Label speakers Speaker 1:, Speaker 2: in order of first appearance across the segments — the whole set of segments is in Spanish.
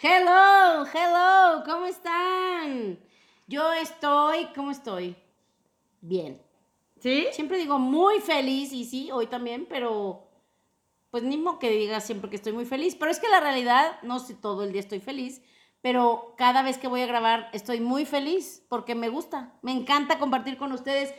Speaker 1: Hello, hello, ¿cómo están? Yo estoy, ¿cómo estoy? Bien.
Speaker 2: ¿Sí?
Speaker 1: Siempre digo muy feliz y sí, hoy también, pero pues modo que diga siempre que estoy muy feliz, pero es que la realidad, no sé, todo el día estoy feliz, pero cada vez que voy a grabar estoy muy feliz porque me gusta, me encanta compartir con ustedes.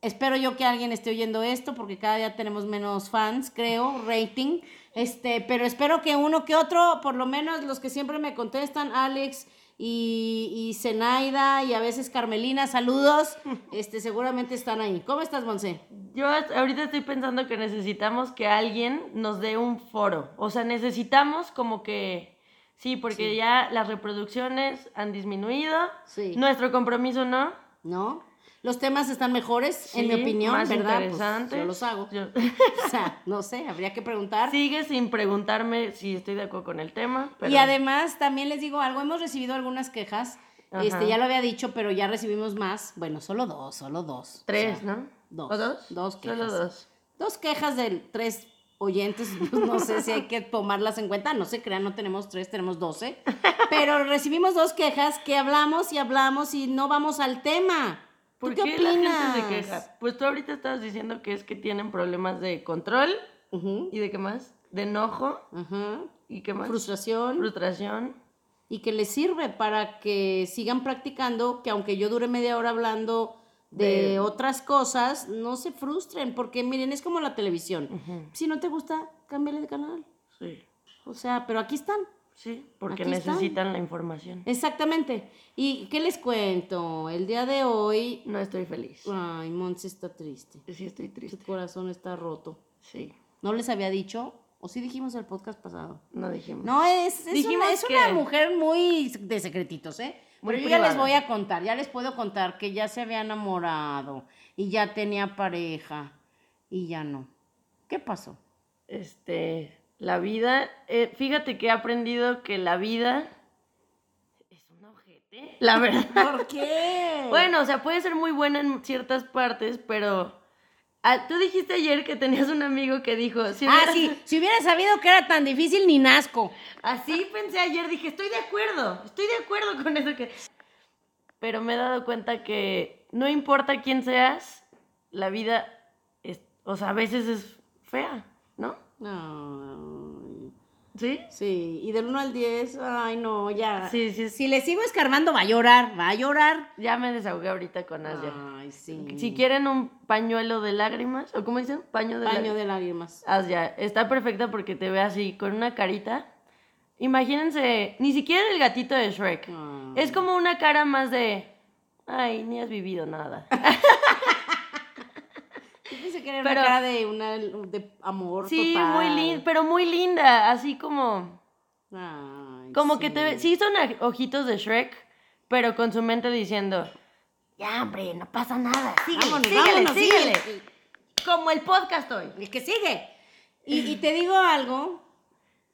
Speaker 1: Espero yo que alguien esté oyendo esto porque cada día tenemos menos fans, creo, rating. Este, pero espero que uno que otro, por lo menos los que siempre me contestan, Alex y, y Zenaida y a veces Carmelina, saludos. Este, seguramente están ahí. ¿Cómo estás, Monse?
Speaker 2: Yo ahorita estoy pensando que necesitamos que alguien nos dé un foro. O sea, necesitamos como que... Sí, porque
Speaker 1: Sí.
Speaker 2: ya las reproducciones han disminuido.
Speaker 1: Sí.
Speaker 2: Nuestro compromiso no.
Speaker 1: ¿No? Los temas están mejores, en mi
Speaker 2: Sí,
Speaker 1: opinión,
Speaker 2: más
Speaker 1: ¿verdad? Pues,
Speaker 2: interesantes.
Speaker 1: yo los hago.
Speaker 2: Yo-
Speaker 1: O sea, no sé, habría que preguntar.
Speaker 2: Sigue sin preguntarme si estoy de acuerdo con el tema. Pero...
Speaker 1: Y además, también les digo algo, hemos recibido algunas quejas.
Speaker 2: Ajá.
Speaker 1: Este, ya lo había dicho, pero ya recibimos más. Bueno, solo dos, solo dos.
Speaker 2: Tres,
Speaker 1: O sea,
Speaker 2: ¿no?
Speaker 1: Dos.
Speaker 2: ¿O dos?
Speaker 1: Dos quejas.
Speaker 2: Solo dos.
Speaker 1: Dos quejas de tres oyentes. pues, no sé si hay que tomarlas en cuenta. No se crean, no tenemos tres, tenemos doce. Pero recibimos dos quejas que hablamos y hablamos y no vamos al tema. ¿Tú
Speaker 2: ¿Por
Speaker 1: qué,
Speaker 2: qué, la
Speaker 1: opinas?
Speaker 2: gente se queja? Pues tú ahorita estabas diciendo que es que tienen problemas de control y de qué más? De enojo y qué más?
Speaker 1: Frustración.
Speaker 2: Frustración.
Speaker 1: y que les sirve para que sigan practicando, que aunque yo dure media hora hablando de,
Speaker 2: De-
Speaker 1: otras cosas, no se frustren, porque miren, es como la televisión. Si no te gusta, cámbiale de canal.
Speaker 2: Sí.
Speaker 1: O sea, pero aquí están.
Speaker 2: Sí, porque
Speaker 1: Aquí están.
Speaker 2: necesitan la información.
Speaker 1: Exactamente. ¿Y qué les cuento? El día de hoy...
Speaker 2: No estoy feliz.
Speaker 1: Ay, Monse está triste.
Speaker 2: Sí, estoy
Speaker 1: Su
Speaker 2: triste.
Speaker 1: corazón está roto.
Speaker 2: Sí,
Speaker 1: ¿No les había dicho? ¿O sí dijimos el podcast pasado?
Speaker 2: no dijimos.
Speaker 1: No, es, es, una,
Speaker 2: Dijimos
Speaker 1: es una mujer muy de secretitos, ¿eh?
Speaker 2: Muy
Speaker 1: Pero yo ya les voy a contar, ya les puedo contar que ya se había enamorado y ya tenía pareja y ya no. ¿Qué pasó?
Speaker 2: Este, la vida, eh, fíjate que he aprendido que la vida es un ojete. La verdad.
Speaker 1: ¿Por qué?
Speaker 2: Bueno, o sea, puede ser muy buena en ciertas partes, pero ah, tú dijiste ayer que tenías un amigo que dijo, si
Speaker 1: ah,
Speaker 2: hubieras-
Speaker 1: sí, si hubiera sabido que era tan difícil, ni nazco.
Speaker 2: Así pensé ayer, dije, estoy de acuerdo, estoy de acuerdo con eso que... Pero me he dado cuenta que no importa quién seas, la vida, es, o sea, a veces es fea, ¿no?
Speaker 1: Ay,
Speaker 2: ¿Sí?
Speaker 1: sí, y del 1 al 10, ay no, ya.
Speaker 2: Sí, sí.
Speaker 1: Si le sigo escarbando, va a llorar, va a llorar.
Speaker 2: Ya me desahogué ahorita con Asia.
Speaker 1: Ay, sí.
Speaker 2: Si quieren un pañuelo de lágrimas, ¿o cómo dicen? Paño de
Speaker 1: Paño
Speaker 2: lágrimas.
Speaker 1: de lágrimas.
Speaker 2: Asia, está perfecta porque te ve así, con una carita. Imagínense, ni siquiera el gatito de Shrek.
Speaker 1: Ay.
Speaker 2: Es como una cara más de, ay, ni has vivido nada.
Speaker 1: Yo pensé que era
Speaker 2: Pero-
Speaker 1: una cara de, una, de amor
Speaker 2: Sí,
Speaker 1: total.
Speaker 2: muy linda, pero muy linda, así como,
Speaker 1: Ay,
Speaker 2: como que
Speaker 1: sí.
Speaker 2: te ve, sí son ojitos de Shrek, pero con su mente diciendo, ya hombre, no pasa nada, síguele,
Speaker 1: Vámonos,
Speaker 2: síguele,
Speaker 1: vámonos,
Speaker 2: síguele.
Speaker 1: síguele.
Speaker 2: Como el podcast hoy.
Speaker 1: El que sigue. Y, y te digo algo.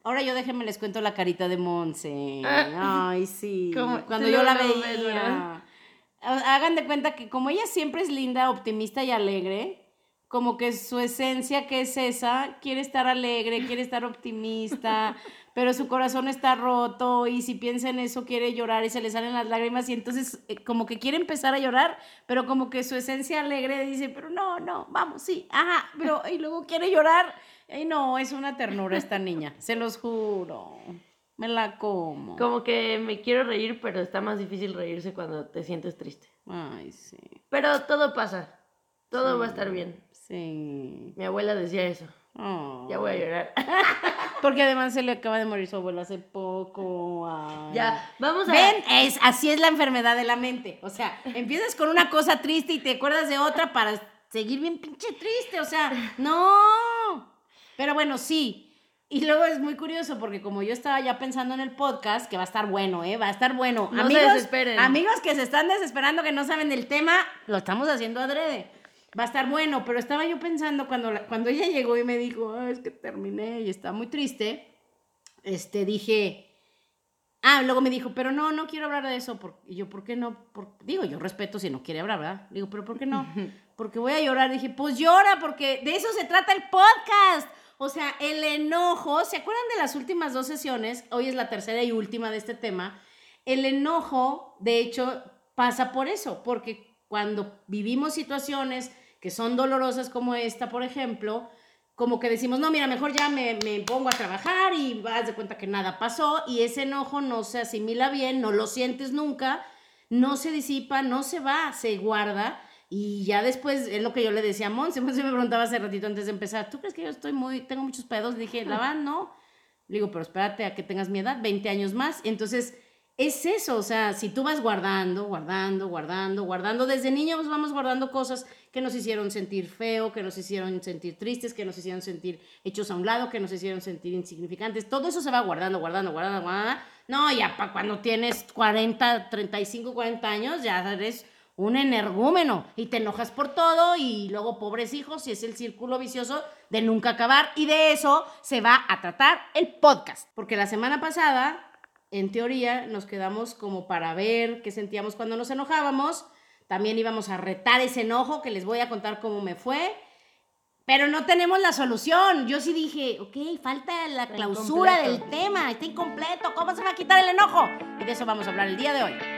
Speaker 1: Ahora yo déjenme les cuento la carita de Monse. Ay, sí.
Speaker 2: ¿Cómo?
Speaker 1: Cuando yo la veía.
Speaker 2: ves,
Speaker 1: Hagan de cuenta que como ella siempre es linda, optimista y alegre, como que su esencia que es esa, quiere estar alegre, quiere estar optimista, pero su corazón está roto y si piensa en eso quiere llorar y se le salen las lágrimas y entonces eh, como que quiere empezar a llorar, pero como que su esencia alegre dice, pero no, no, vamos, sí, ajá, pero y luego quiere llorar. Ay, no, es una ternura esta niña, se los juro. Me la como.
Speaker 2: Como que me quiero reír, pero está más difícil reírse cuando te sientes triste.
Speaker 1: Ay, sí.
Speaker 2: Pero todo pasa, todo va a estar bien.
Speaker 1: Sí.
Speaker 2: Mi abuela decía eso.
Speaker 1: Oh.
Speaker 2: Ya voy a llorar.
Speaker 1: Porque además se le acaba de morir su abuelo hace poco. ay.
Speaker 2: ya, vamos a...
Speaker 1: Ven, es, así es la enfermedad de la mente. O sea, empiezas con una cosa triste y te acuerdas de otra para seguir bien pinche triste. O sea, no. Pero bueno, sí. Y luego es muy curioso porque como yo estaba ya pensando en el podcast, que va a estar bueno, ¿eh? Va a estar bueno.
Speaker 2: No se
Speaker 1: amigos,
Speaker 2: desesperen.
Speaker 1: amigos que se están desesperando, que no saben del tema, lo estamos haciendo adrede. Va a estar bueno, pero estaba yo pensando cuando, cuando ella llegó y me dijo, "Ah, es que terminé y está muy triste, este, dije, ah, luego me dijo, pero no, no quiero hablar de eso. por- Y yo, ¿por qué no? Por- digo, yo respeto si no quiere hablar, ¿verdad? Digo, pero ¿por qué no? Porque voy a llorar. Dije, pues llora, porque de eso se trata el podcast. O sea, el enojo, ¿se acuerdan de las últimas dos sesiones? Hoy es la tercera y última de este tema. El enojo, de hecho, pasa por eso, porque cuando vivimos situaciones que son dolorosas como esta, por ejemplo, como que decimos, no, mira, mejor ya me, me, pongo a trabajar y vas de cuenta que nada pasó y ese enojo no se asimila bien, no lo sientes nunca, no se disipa, no se va, se guarda y ya después es lo que yo le decía a Monse, Monse me preguntaba hace ratito antes de empezar, ¿tú crees que yo estoy muy, tengo muchos pedos? Le dije, la van, no. Le digo, pero espérate a que tengas mi edad, 20 años más. Entonces, es eso, o sea, si tú vas guardando, guardando, guardando, guardando, desde niños vamos guardando cosas que nos hicieron sentir feo, que nos hicieron sentir tristes, que nos hicieron sentir hechos a un lado, que nos hicieron sentir insignificantes, todo eso se va guardando, guardando, guardando, guardando. No, ya para cuando tienes 40, 35, 40 años, ya eres un energúmeno y te enojas por todo y luego pobres hijos y es el círculo vicioso de nunca acabar y de eso se va a tratar el podcast. Porque la semana pasada en teoría nos quedamos como para ver qué sentíamos cuando nos enojábamos. También íbamos a retar ese enojo, que les voy a contar cómo me fue. Pero no tenemos la solución. Yo sí dije, ok, falta la clausura del tema, está incompleto, ¿cómo se va a quitar el enojo? Y de eso vamos a hablar el día de hoy.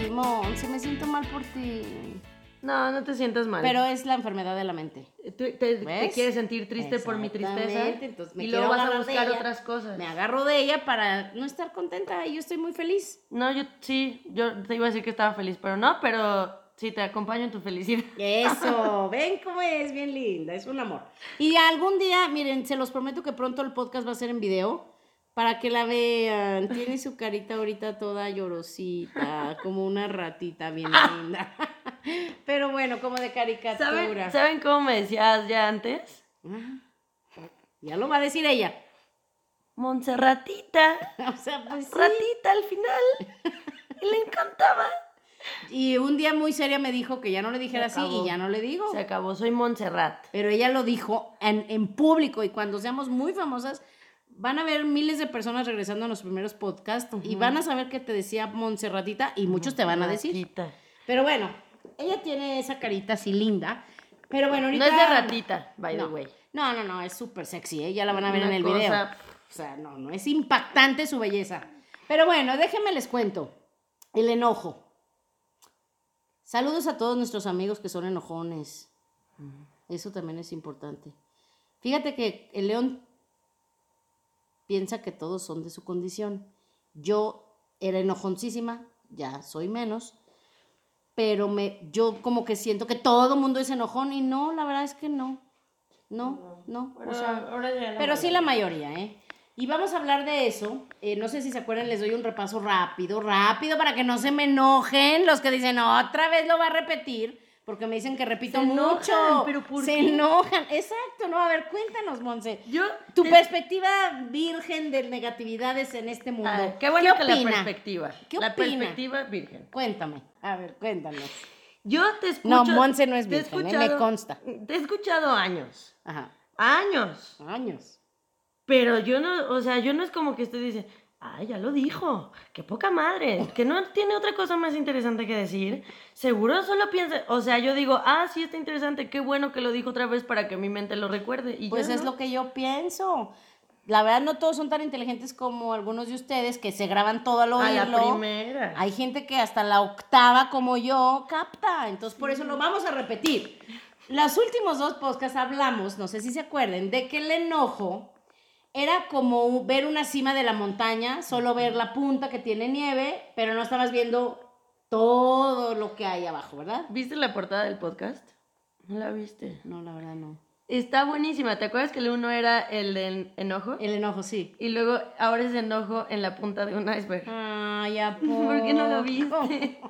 Speaker 1: si me siento mal por ti.
Speaker 2: No, no te sientas mal.
Speaker 1: Pero es la enfermedad de la mente.
Speaker 2: te, quieres sentir triste por mi tristeza. Entonces me y luego vas a buscar otras cosas.
Speaker 1: Me agarro de ella para no estar contenta y yo estoy muy feliz.
Speaker 2: No, yo sí, yo te iba a decir que estaba feliz, pero no, pero sí, te acompaño en tu felicidad.
Speaker 1: Eso, ven cómo es, bien linda, es un amor. Y algún día, miren, se los prometo que pronto el podcast va a ser en video para que la vean. Tiene su carita ahorita toda llorosita, como una ratita bien linda. Pero bueno, como de caricatura.
Speaker 2: ¿Saben, cómo me decías ya antes?
Speaker 1: Ya lo va a decir ella.
Speaker 2: Montserratita.
Speaker 1: o sea, pues sí.
Speaker 2: Ratita al final. Y le encantaba.
Speaker 1: Y un día muy seria me dijo que ya no le dijera así y ya no le digo.
Speaker 2: Se acabó, soy Montserrat.
Speaker 1: Pero ella lo dijo en, en público y cuando seamos muy famosas van a ver miles de personas regresando a los primeros podcasts y van a saber que te decía Montserratita y muchos te van a decir. Pero bueno, ella tiene esa carita así linda. Pero bueno, ahorita...
Speaker 2: No es de ratita, by the way.
Speaker 1: No, no, no, es súper sexy, ¿eh? ya la van a ver en el video. O sea, no, no, es impactante su belleza. Pero bueno, déjenme les cuento. El enojo. Saludos a todos nuestros amigos que son enojones. Eso también es importante. Fíjate que el león piensa que todos son de su condición. Yo era enojoncísima, ya soy menos, pero me, yo como que siento que todo mundo es enojón y no, la verdad es que no. No, no. pero sí la mayoría, ¿eh? Y vamos a hablar de eso. Eh, no sé si se acuerdan, les doy un repaso rápido, rápido, para que no se me enojen los que dicen, otra vez lo va a repetir porque me dicen que repito mucho.
Speaker 2: pero ¿por
Speaker 1: se enojan. Exacto, no, a ver, cuéntanos, Monse. Yo tu perspectiva virgen de negatividades en este mundo.
Speaker 2: Qué bueno que la perspectiva. ¿Qué la perspectiva virgen.
Speaker 1: Cuéntame, a ver, cuéntanos.
Speaker 2: Yo te escucho.
Speaker 1: No, Monse no es virgen, ¿eh? me consta.
Speaker 2: Te he escuchado años.
Speaker 1: Ajá.
Speaker 2: Años.
Speaker 1: Años.
Speaker 2: Pero yo no, o sea, yo no es como que usted dice, Ay, ya lo dijo. Qué poca madre. Que no tiene otra cosa más interesante que decir. Seguro solo piensa. O sea, yo digo, ah, sí está interesante. Qué bueno que lo dijo otra vez para que mi mente lo recuerde. Y
Speaker 1: pues es lo que yo pienso. La verdad, no todos son tan inteligentes como algunos de ustedes que se graban todo al oírlo.
Speaker 2: A la primera.
Speaker 1: Hay gente que hasta la octava, como yo, capta. Entonces, por eso lo vamos a repetir. Los últimos dos podcasts hablamos, no sé si se acuerden, de que el enojo era como ver una cima de la montaña, solo ver la punta que tiene nieve, pero no estabas viendo todo lo que hay abajo, ¿verdad?
Speaker 2: ¿Viste la portada del podcast? ¿No la viste?
Speaker 1: No, la verdad no.
Speaker 2: Está buenísima. ¿Te acuerdas que el uno era el de enojo?
Speaker 1: El enojo, sí.
Speaker 2: Y luego ahora es enojo en la punta de un iceberg.
Speaker 1: Ay, ya
Speaker 2: ¿Por qué no lo viste?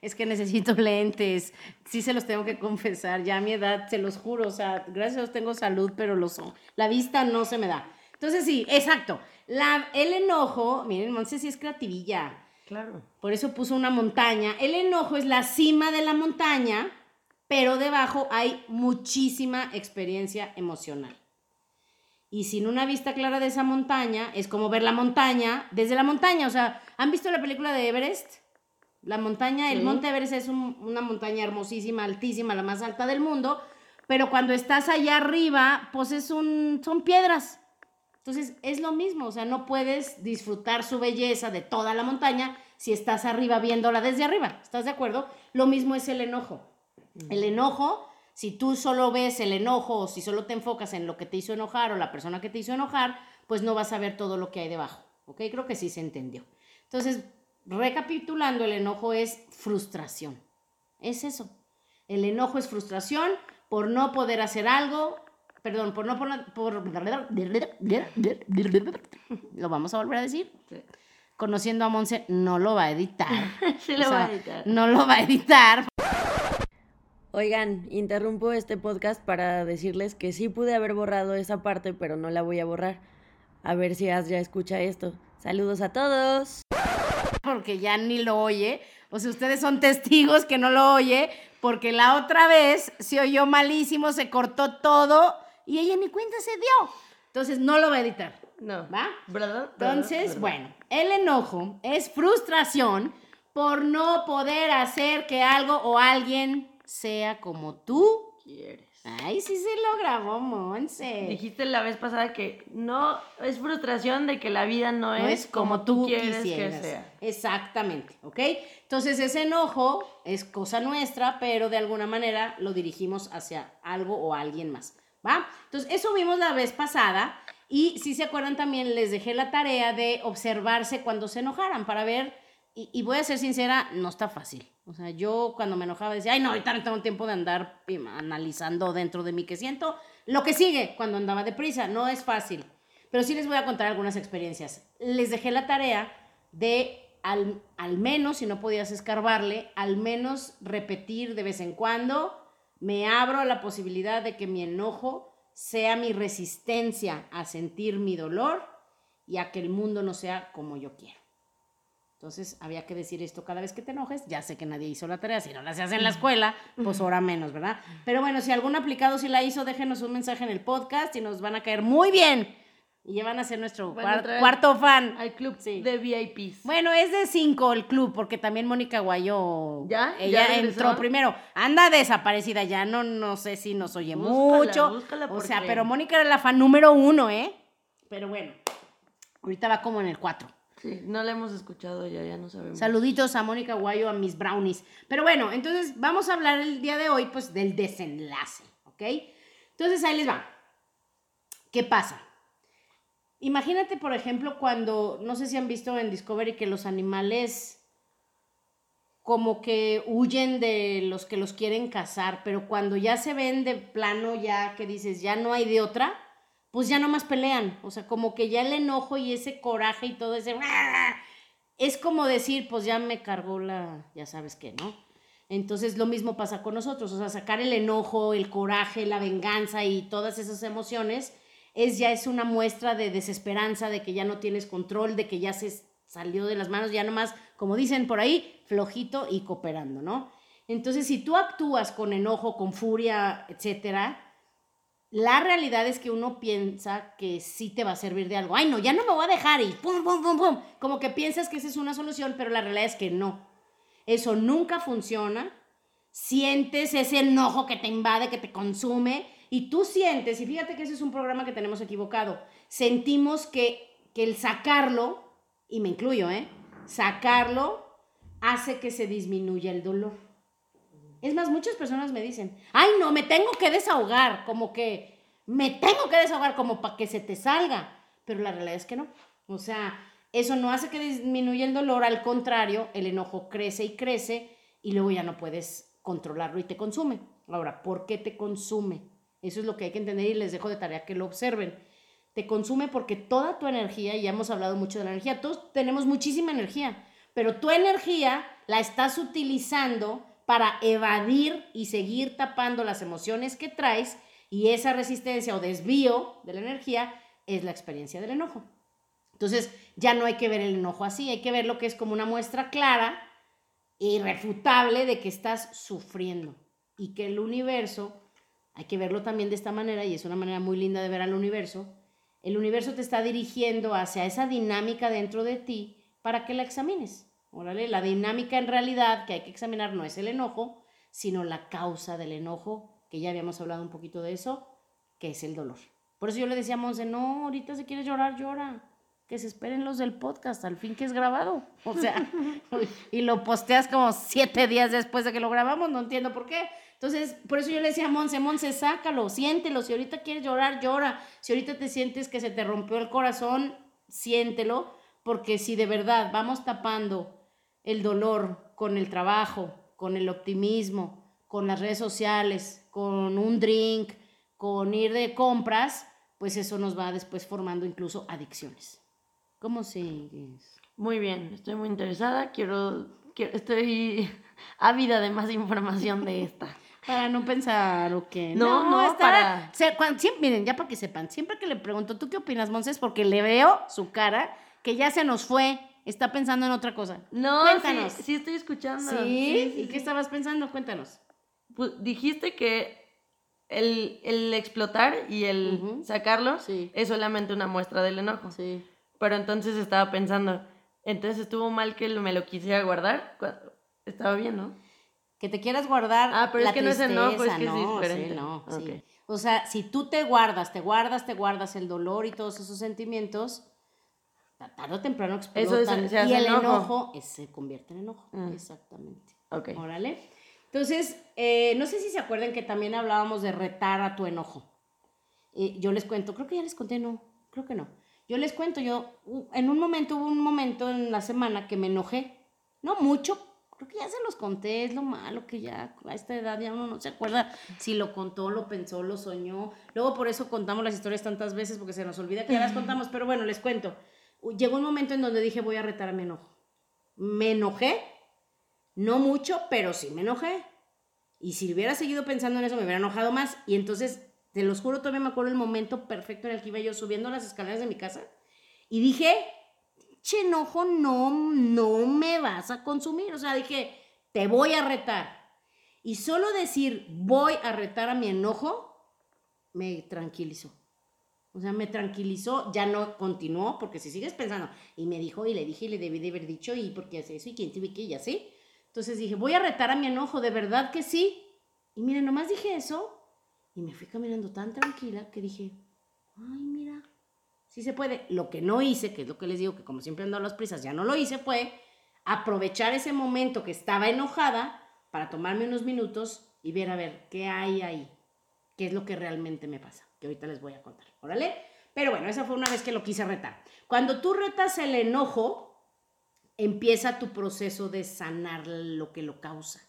Speaker 1: Es que necesito lentes. Sí se los tengo que confesar. Ya a mi edad, se los juro. O sea, gracias a Dios tengo salud, pero los, la vista no se me da. Entonces sí, exacto. La, el enojo, miren, Monse sí es creativilla.
Speaker 2: Claro.
Speaker 1: Por eso puso una montaña. El enojo es la cima de la montaña, pero debajo hay muchísima experiencia emocional. Y sin una vista clara de esa montaña, es como ver la montaña desde la montaña. O sea, ¿han visto la película de Everest? La montaña, el monte Everest es un- una montaña hermosísima, altísima, la más alta del mundo, pero cuando estás allá arriba, pues es un, son piedras. Entonces es lo mismo, o sea, no puedes disfrutar su belleza de toda la montaña si estás arriba viéndola desde arriba. ¿Estás de acuerdo? Lo mismo es el enojo. El enojo, si tú solo ves el enojo o si solo te enfocas en lo que te hizo enojar o la persona que te hizo enojar, pues no vas a ver todo lo que hay debajo. ¿Ok? Creo que sí se entendió. Entonces, recapitulando, el enojo es frustración. Es eso. El enojo es frustración por no poder hacer algo, perdón, por no por, por lo vamos a volver a decir.
Speaker 2: Sí.
Speaker 1: Conociendo a Monse no lo va a editar.
Speaker 2: Sí
Speaker 1: O
Speaker 2: lo
Speaker 1: sea,
Speaker 2: voy a editar.
Speaker 1: No lo va a editar.
Speaker 2: Oigan, interrumpo este podcast para decirles que sí pude haber borrado esa parte, pero no la voy a borrar. A ver si Az ya escucha esto. Saludos a todos.
Speaker 1: porque ya ni lo oye. O sea, ustedes son testigos que no lo oye, porque la otra vez se oyó malísimo, se cortó todo y ella ni cuenta se dio. Entonces no lo va a editar.
Speaker 2: No.
Speaker 1: ¿Va?
Speaker 2: ¿Verdad?
Speaker 1: Entonces, bueno, el enojo es frustración por no poder hacer que algo o alguien sea como tú.
Speaker 2: Quieres.
Speaker 1: Ay, sí se lo grabó Monse.
Speaker 2: Dijiste la vez pasada que no es frustración de que la vida no,
Speaker 1: no
Speaker 2: es, como tú quieres
Speaker 1: quisieras.
Speaker 2: que sea.
Speaker 1: Exactamente, ¿ok? Entonces ese enojo es cosa nuestra, pero de alguna manera lo dirigimos hacia algo o alguien más, ¿va? Entonces eso vimos la vez pasada y si se acuerdan también les dejé la tarea de observarse cuando se enojaran para ver, y, voy a ser sincera, no está fácil. O sea, yo cuando me enojaba decía, ay no, ahorita no tengo tiempo de andar analizando dentro de mí que siento. Lo que sigue cuando andaba deprisa, no es fácil. Pero sí les voy a contar algunas experiencias. Les dejé la tarea de al, al menos, si no podías escarbarle, al menos repetir de vez en cuando, me abro a la posibilidad de que mi enojo sea mi resistencia a sentir mi dolor y a que el mundo no sea como yo quiero. Entonces había que decir esto cada vez que te enojes. Ya sé que nadie hizo la tarea. Si no la se en la escuela, pues ahora menos, ¿verdad? Pero bueno, si algún aplicado sí la hizo, déjenos un mensaje en el podcast y nos van a caer muy bien. Y ya van a ser nuestro
Speaker 2: a
Speaker 1: cuarto fan.
Speaker 2: Al club
Speaker 1: Sí.
Speaker 2: de VIPs.
Speaker 1: Bueno, es de cinco el club, porque también Mónica Guayo.
Speaker 2: ¿Ya?
Speaker 1: Ella entró primero. Anda desaparecida ya, no, no sé si nos oye
Speaker 2: Búscala,
Speaker 1: mucho.
Speaker 2: búscala
Speaker 1: o sea, pero Mónica era la fan número uno, ¿eh? Pero bueno, ahorita va como en el cuatro.
Speaker 2: Sí, no la hemos escuchado ya, ya no sabemos.
Speaker 1: Saluditos a Mónica Guayo, a mis brownies. Pero bueno, entonces vamos a hablar el día de hoy, pues, del desenlace, ¿ok? Entonces ahí les va. ¿Qué pasa? Imagínate, por ejemplo, cuando, no sé si han visto en Discovery que los animales como que huyen de los que los quieren cazar, pero cuando ya se ven de plano, ya que dices, ya no hay de otra, pues ya nomás pelean. O sea, como que ya el enojo y ese coraje y todo ese... Es como decir, pues ya me cargó la, ya sabes qué, ¿no? Entonces lo mismo pasa con nosotros, o sea, sacar el enojo, el coraje, la venganza y todas esas emociones es ya es una muestra de desesperanza, de que ya no tienes control, de que ya se salió de las manos, ya nomás, como dicen por ahí, flojito y cooperando, ¿no? Entonces, si tú actúas con enojo, con furia, etcétera, la realidad es que uno piensa que sí te va a servir de algo. Ay, no, ya no me voy a dejar y pum, pum, pum, pum. Como que piensas que esa es una solución, pero la realidad es que no. Eso nunca funciona. Sientes ese enojo que te invade, que te consume, y tú sientes, y fíjate que ese es un programa que tenemos equivocado, sentimos que, que el sacarlo, y me incluyo, ¿eh? Sacarlo hace que se disminuya el dolor. Es más, muchas personas me dicen, ay, no, me tengo que desahogar, como que me tengo que desahogar como para que se te salga. Pero la realidad es que no. O sea, eso no hace que disminuya el dolor, al contrario, el enojo crece y crece y luego ya no puedes controlarlo y te consume. Ahora, ¿por qué te consume? Eso es lo que hay que entender y les dejo de tarea que lo observen. Te consume porque toda tu energía, y ya hemos hablado mucho de la energía, todos tenemos muchísima energía, pero tu energía la estás utilizando para evadir y seguir tapando las emociones que traes y esa resistencia o desvío de la energía es la experiencia del enojo. Entonces ya no hay que ver el enojo así, hay que ver lo que es como una muestra clara e irrefutable de que estás sufriendo y que el universo, hay que verlo también de esta manera y es una manera muy linda de ver al universo, el universo te está dirigiendo hacia esa dinámica dentro de ti para que la examines. Órale, la dinámica en realidad que hay que examinar no es el enojo, sino la causa del enojo, que ya habíamos hablado un poquito de eso, que es el dolor. Por eso yo le decía a Monse, no, ahorita si quieres llorar, llora. Que se esperen los del podcast, al fin que es grabado. O sea, y lo posteas como siete días después de que lo grabamos, no entiendo por qué. Entonces, por eso yo le decía a Monse, Monse, sácalo, siéntelo. Si ahorita quieres llorar, llora. Si ahorita te sientes que se te rompió el corazón, siéntelo. Porque si de verdad vamos tapando el dolor con el trabajo, con el optimismo, con las redes sociales, con un drink, con ir de compras, pues eso nos va después formando incluso adicciones. ¿Cómo sigues?
Speaker 2: Muy bien, estoy muy interesada, quiero, estoy ávida de más información de esta.
Speaker 1: Para no pensar o qué.
Speaker 2: No, no, para...
Speaker 1: miren, ya para que sepan, siempre que le pregunto, ¿tú qué opinas, Monses? Porque le veo su cara que ya se nos fue, está pensando en otra cosa.
Speaker 2: No, Cuéntanos. Sí, estoy escuchando.
Speaker 1: ¿Sí? y qué estabas pensando? Cuéntanos.
Speaker 2: Pues dijiste que el, explotar y el sacarlo es solamente una muestra del enojo.
Speaker 1: Sí.
Speaker 2: Pero entonces estaba pensando, entonces estuvo mal que me lo quisiera guardar. Estaba bien, ¿no?
Speaker 1: Que te quieras guardar.
Speaker 2: Ah, pero es que no es enojo, es que
Speaker 1: no,
Speaker 2: es diferente.
Speaker 1: Sí, no, sí. O sea, si tú te guardas, te guardas, te guardas el dolor y todos esos sentimientos, tarde o temprano explotan. Eso y el enojo, se convierte en enojo. Mm. Exactamente.
Speaker 2: Ok.
Speaker 1: Órale. Entonces, eh, no sé si se acuerdan que también hablábamos de retar a tu enojo. Eh, yo les cuento, creo que ya les conté, no, creo que no. Yo les cuento, yo en un momento, hubo un momento en la semana que me enojé, no mucho, creo que ya se los conté, es lo malo que ya a esta edad ya uno no se acuerda si lo contó, lo pensó, lo soñó. Luego por eso contamos las historias tantas veces porque se nos olvida que ya las contamos, pero bueno, les cuento. Llegó un momento en donde dije voy a retar a mi enojo. Me enojé no mucho, pero sí me enojé. Y si hubiera seguido pensando en eso, me hubiera enojado más. Y entonces, te los juro, todavía me acuerdo el momento perfecto en el que iba yo subiendo las escaleras de mi casa. Y dije, che, enojo, no, no me vas a consumir. O sea, dije, te voy a retar. Y solo decir, voy a retar a mi enojo, me tranquilizó. O sea, me tranquilizó, ya no continuó, porque si sigues pensando, y me dijo, y le dije, y le debí de haber dicho, y por qué hace eso, y quién te que, y así. Entonces dije, voy a retar a mi enojo, de verdad que sí. Y miren, nomás dije eso y me fui caminando tan tranquila que dije, ay, mira, sí se puede. Lo que no hice, que es lo que les digo, que como siempre ando a las prisas, ya no lo hice, fue aprovechar ese momento que estaba enojada para tomarme unos minutos y ver a ver qué hay ahí, qué es lo que realmente me pasa, que ahorita les voy a contar, ¿órale? Pero bueno, esa fue una vez que lo quise retar. Cuando tú retas el enojo, empieza tu proceso de sanar lo que lo causa.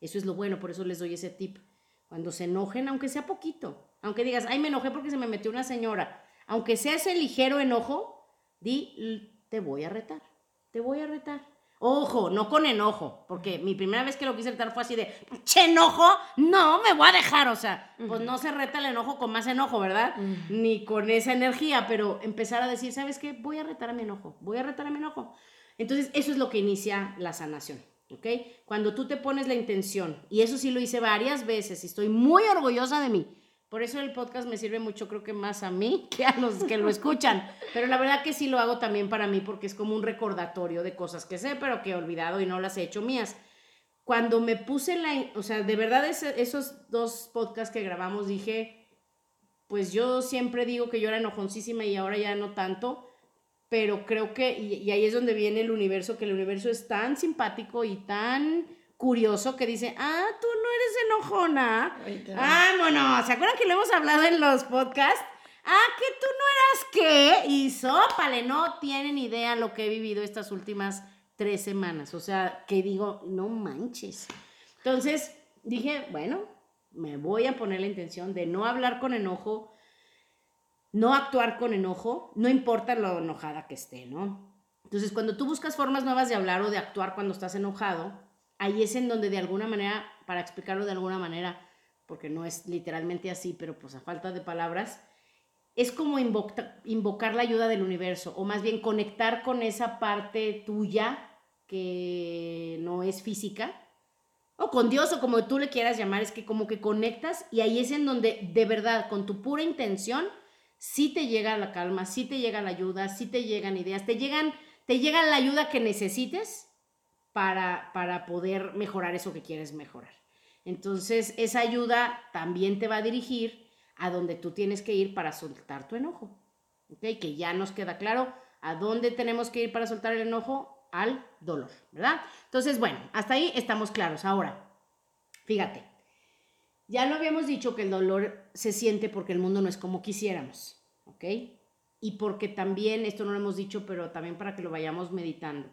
Speaker 1: Eso es lo bueno, por eso les doy ese tip. Cuando se enojen, aunque sea poquito, aunque digas, ay, me enojé porque se me metió una señora, aunque sea ese ligero enojo, di, te voy a retar, te voy a retar. Ojo, no con enojo, porque mi primera vez que lo quise retar fue así de, che, enojo, no, me voy a dejar, o sea, pues no se reta el enojo con más enojo, ¿verdad? Ni con esa energía, pero empezar a decir, ¿sabes qué? Voy a retar a mi enojo, voy a retar a mi enojo. Entonces, eso es lo que inicia la sanación. ¿ok? Cuando tú te pones la intención, y eso sí lo hice varias veces, y estoy muy orgullosa de mí. Por eso el podcast me sirve mucho, creo que más a mí que a los que lo escuchan. Pero la verdad que sí lo hago también para mí porque es como un recordatorio de cosas que sé, pero que he olvidado y no las he hecho mías. Cuando me puse la, o sea, de verdad esos dos podcasts que grabamos dije, pues yo siempre digo que yo era enojoncísima y ahora ya no tanto pero creo que, y, ahí es donde viene el universo, que el universo es tan simpático y tan curioso que dice, ah, tú no eres enojona. ah, bueno, ¿se acuerdan que lo hemos hablado en los podcasts? Ah, que tú no eras qué. Y sópale, no tienen idea lo que he vivido estas últimas tres semanas. O sea, que digo, no manches. Entonces dije, bueno, me voy a poner la intención de no hablar con enojo, no actuar con enojo, no importa lo enojada que esté, ¿no? Entonces, cuando tú buscas formas nuevas de hablar o de actuar cuando estás enojado, ahí es en donde de alguna manera, para explicarlo de alguna manera, porque no es literalmente así, pero pues a falta de palabras, es como invocar la ayuda del universo, o más bien conectar con esa parte tuya que no es física, o con Dios, o como tú le quieras llamar, es que como que conectas y ahí es en donde de verdad, con tu pura intención, sí te llega la calma, sí te llega la ayuda, sí te llegan ideas, te llegan, te llega la ayuda que necesites para, para poder mejorar eso que quieres mejorar. Entonces, esa ayuda también te va a dirigir a donde tú tienes que ir para soltar tu enojo. ¿Ok? Que ya nos queda claro a dónde tenemos que ir para soltar el enojo, al dolor, ¿verdad? Entonces, bueno, hasta ahí estamos claros. Ahora, fíjate, ya lo habíamos dicho que el dolor se siente porque el mundo no es como quisiéramos, ¿ok? Y porque también, esto no lo hemos dicho, pero también para que lo vayamos meditando,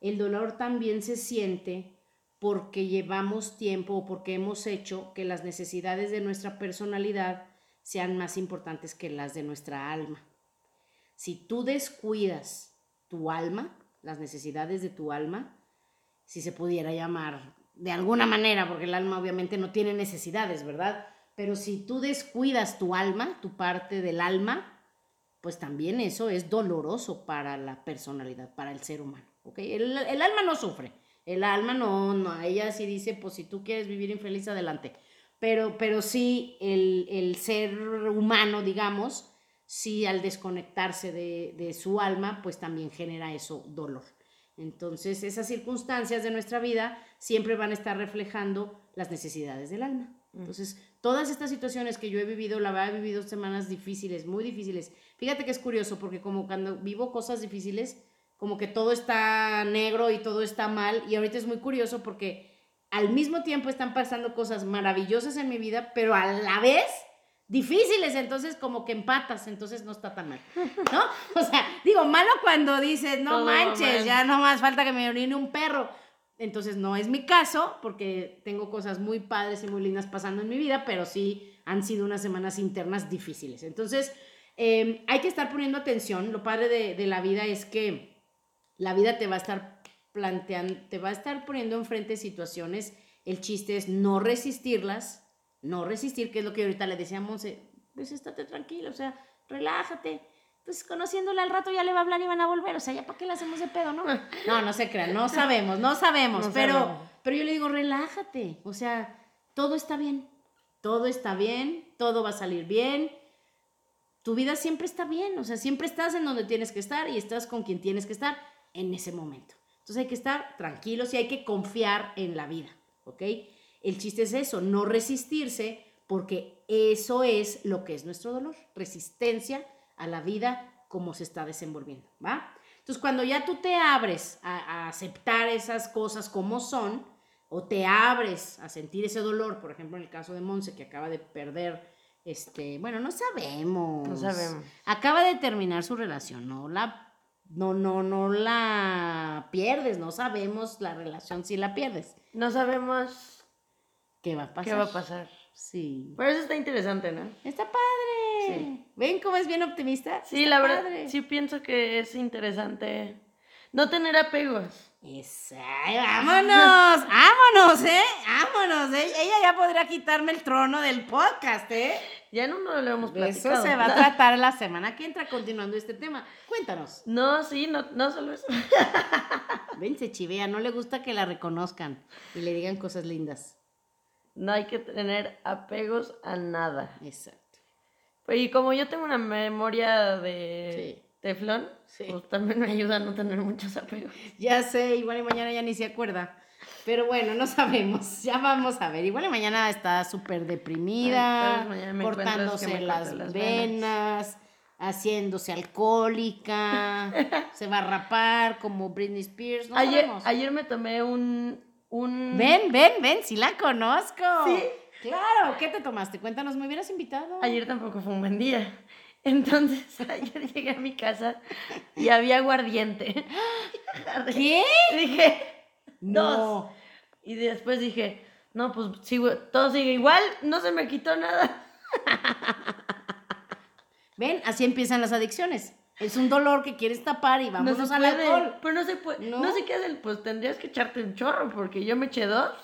Speaker 1: el dolor también se siente porque llevamos tiempo o porque hemos hecho que las necesidades de nuestra personalidad sean más importantes que las de nuestra alma. Si tú descuidas tu alma, las necesidades de tu alma, si se pudiera llamar de alguna manera, porque el alma obviamente no tiene necesidades, ¿verdad? Pero si tú descuidas tu alma, tu parte del alma, pues también eso es doloroso para la personalidad, para el ser humano. El, alma no sufre, el alma no, no, ella sí dice, pues si tú quieres vivir infeliz, adelante. Pero, pero sí, el, ser humano, digamos, sí al desconectarse de, de su alma, pues también genera eso, dolor. Entonces, esas circunstancias de nuestra vida siempre van a estar reflejando las necesidades del alma. Mm. Entonces, todas estas situaciones que yo he vivido, la verdad he vivido semanas difíciles, muy difíciles. Fíjate que es curioso, porque como cuando vivo cosas difíciles, como que todo está negro y todo está mal. Y ahorita es muy curioso porque al mismo tiempo están pasando cosas maravillosas en mi vida, pero a la vez difíciles, entonces como que empatas, entonces no está tan mal, ¿no? O sea, digo, malo cuando dices, no manches, ya no más falta que me orine un perro. Entonces no es mi caso, porque tengo cosas muy padres y muy lindas pasando en mi vida, pero sí han sido unas semanas internas difíciles. Entonces, em, hay que estar poniendo atención. Lo padre de, de la vida es que la vida te va a estar planteando, te va a estar poniendo enfrente situaciones. El chiste es no resistirlas, no resistir, que es lo que ahorita le decía a Monse, pues estate tranquilo, o sea, relájate. Pues conociéndola al rato ya le va a hablar y van a volver, o sea, ya para qué le hacemos de pedo, ¿no? No, no se crean, no sabemos, no sabemos, pero, pero yo le digo, relájate, o sea, todo está bien, todo está bien, todo va a salir bien, tu vida siempre está bien, o sea, siempre estás en donde tienes que estar y estás con quien tienes que estar en ese momento. Entonces hay que estar tranquilos y hay que confiar en la vida, ¿ok? El chiste es eso, no resistirse porque eso es lo que es nuestro dolor, resistencia a la vida como se está desenvolviendo, ¿va? Entonces cuando ya tú te abres a, aceptar esas cosas como son, o te abres a sentir ese dolor, por ejemplo en el caso de Monse que acaba de perder este, bueno, no sabemos.
Speaker 2: No sabemos.
Speaker 1: Acaba de terminar su relación, no la no, no, no la pierdes, no sabemos la relación si la pierdes.
Speaker 2: No sabemos
Speaker 1: qué va a pasar.
Speaker 2: ¿Qué va a pasar?
Speaker 1: Sí.
Speaker 2: Pero eso está interesante, ¿no?
Speaker 1: Está padre. ¿Ven cómo es bien optimista?
Speaker 2: Sí, la verdad, sí pienso que es interesante no tener apegos.
Speaker 1: vámonos, vámonos, ¿eh? Vámonos, ¿eh? Ella ya podría quitarme el trono del podcast, ¿eh?
Speaker 2: Ya no nos lo hemos platicado.
Speaker 1: Eso se va a tratar la semana que entra continuando este tema. Cuéntanos.
Speaker 2: No, sí, no, no solo eso.
Speaker 1: Ven, se chivea, no le gusta que la reconozcan y le digan cosas lindas.
Speaker 2: No hay que tener apegos a nada.
Speaker 1: Exacto.
Speaker 2: Y como yo tengo una memoria de teflón, pues también me ayuda a no tener muchos apegos.
Speaker 1: Ya sé, igual y mañana ya ni se acuerda. Pero bueno, no sabemos. Ya vamos a ver. Igual y mañana está súper deprimida, cortándose las, venas, haciéndose alcohólica, se va a rapar como Britney Spears. No
Speaker 2: ayer, ayer me tomé un, un...
Speaker 1: Ven, ven, ven, sí la conozco. Sí. Claro, ¿qué te tomaste? Cuéntanos, ¿me hubieras invitado?
Speaker 2: Ayer tampoco fue un buen día. Entonces ayer llegué a mi casa y había aguardiente.
Speaker 1: ¿Qué?
Speaker 2: Dije, no. Y después dije, no, pues sigo, todo sigue igual, no se me quitó nada.
Speaker 1: ¿Ven? Así empiezan las adicciones. Es un dolor que quieres tapar y
Speaker 2: No
Speaker 1: vámonos
Speaker 2: se
Speaker 1: al alcohol.
Speaker 2: pero no se puede.
Speaker 1: ¿No?
Speaker 2: No, sé qué hacer, pues tendrías que echarte un chorro, porque yo me eché dos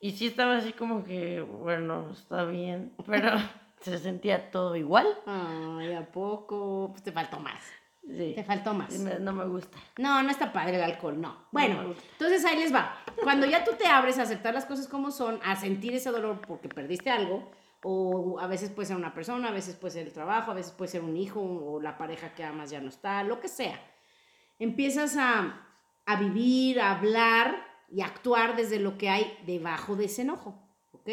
Speaker 2: y sí estaba así como que, bueno, está bien, pero se sentía todo igual.
Speaker 1: Ay, ¿a poco? Pues te faltó más.
Speaker 2: Sí,
Speaker 1: Te faltó más.
Speaker 2: no me gusta.
Speaker 1: No, no está padre el alcohol, no. Bueno, entonces ahí les va. Cuando ya tú te abres a aceptar las cosas como son, a sentir ese dolor porque perdiste algo, o a veces puede ser una persona, a veces puede ser el trabajo, a veces puede ser un hijo, o la pareja que amas ya no está, lo que sea. Empiezas a, a vivir, a hablar y a actuar desde lo que hay debajo de ese enojo, ¿ok?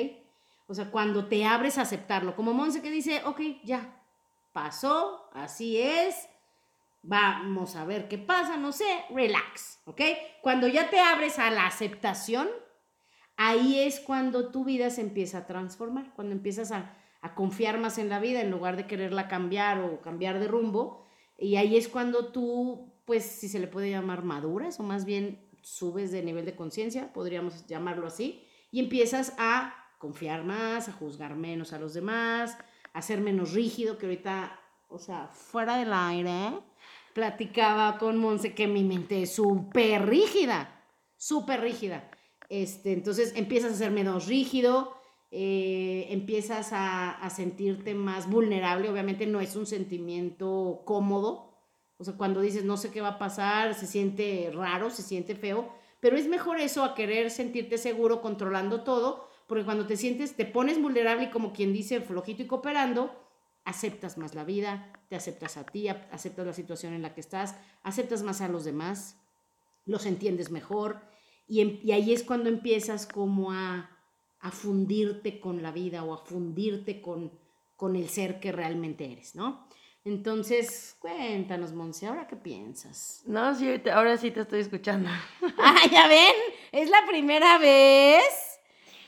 Speaker 1: O sea, cuando te abres a aceptarlo, como Monse que dice, ok, ya, pasó, así es, vamos a ver qué pasa, no sé, relax, ¿ok? Cuando ya te abres a la aceptación, ahí es cuando tu vida se empieza a transformar, cuando empiezas a, a confiar más en la vida en lugar de quererla cambiar o cambiar de rumbo, y ahí es cuando tú, pues, si se le puede llamar maduras, o más bien subes de nivel de conciencia, podríamos llamarlo así, y empiezas a confiar más, a juzgar menos a los demás, a ser menos rígido, que ahorita, o sea, fuera del aire, platicaba con Monse que mi mente es súper rígida, súper rígida. Este, entonces empiezas a ser menos rígido, eh, empiezas a, a sentirte más vulnerable, obviamente no es un sentimiento cómodo, o sea, cuando dices no sé qué va a pasar, se siente raro, se siente feo, pero es mejor eso a querer sentirte seguro controlando todo, porque cuando te sientes, te pones vulnerable y como quien dice, flojito y cooperando, aceptas más la vida, te aceptas a ti, aceptas la situación en la que estás, aceptas más a los demás, los entiendes mejor y, em- y ahí es cuando empiezas como a, a fundirte con la vida o a fundirte con, con el ser que realmente eres, ¿no? Entonces, cuéntanos, Monse, ¿ahora qué piensas?
Speaker 2: No, sí, ahora sí te estoy escuchando.
Speaker 1: ¡Ah, ya ven! Es la primera vez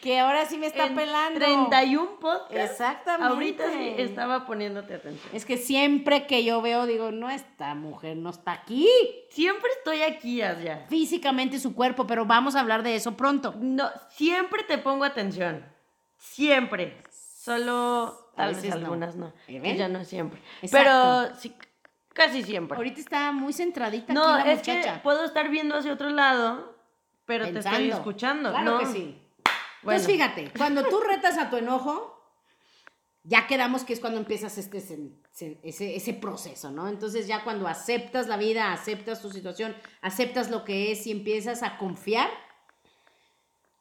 Speaker 1: que ahora sí me está
Speaker 2: En
Speaker 1: pelando.
Speaker 2: 31 podcasts.
Speaker 1: Exactamente.
Speaker 2: Ahorita sí estaba poniéndote atención.
Speaker 1: Es que siempre que yo veo, digo, no, esta mujer no está aquí.
Speaker 2: Siempre estoy aquí, ya.
Speaker 1: Físicamente su cuerpo, pero vamos a hablar de eso pronto.
Speaker 2: No, siempre te pongo atención. Siempre. Solo
Speaker 1: A
Speaker 2: tal
Speaker 1: veces
Speaker 2: vez
Speaker 1: no.
Speaker 2: algunas no.
Speaker 1: ¿Eh,
Speaker 2: Que
Speaker 1: ven?
Speaker 2: ya no siempre.
Speaker 1: Exacto.
Speaker 2: Pero sí, casi siempre.
Speaker 1: Ahorita está muy centradita
Speaker 2: no,
Speaker 1: aquí la
Speaker 2: es que
Speaker 1: muchacha.
Speaker 2: puedo estar viendo hacia otro lado, pero te
Speaker 1: pensando.
Speaker 2: estoy escuchando.
Speaker 1: Claro
Speaker 2: ¿no?
Speaker 1: que sí.
Speaker 2: Bueno.
Speaker 1: Entonces, fíjate, cuando tú retas a tu enojo, ya quedamos que es cuando empiezas este, sen- ese, ese proceso, ¿no? Entonces, ya cuando aceptas la vida, aceptas tu situación, aceptas lo que es y empiezas a confiar,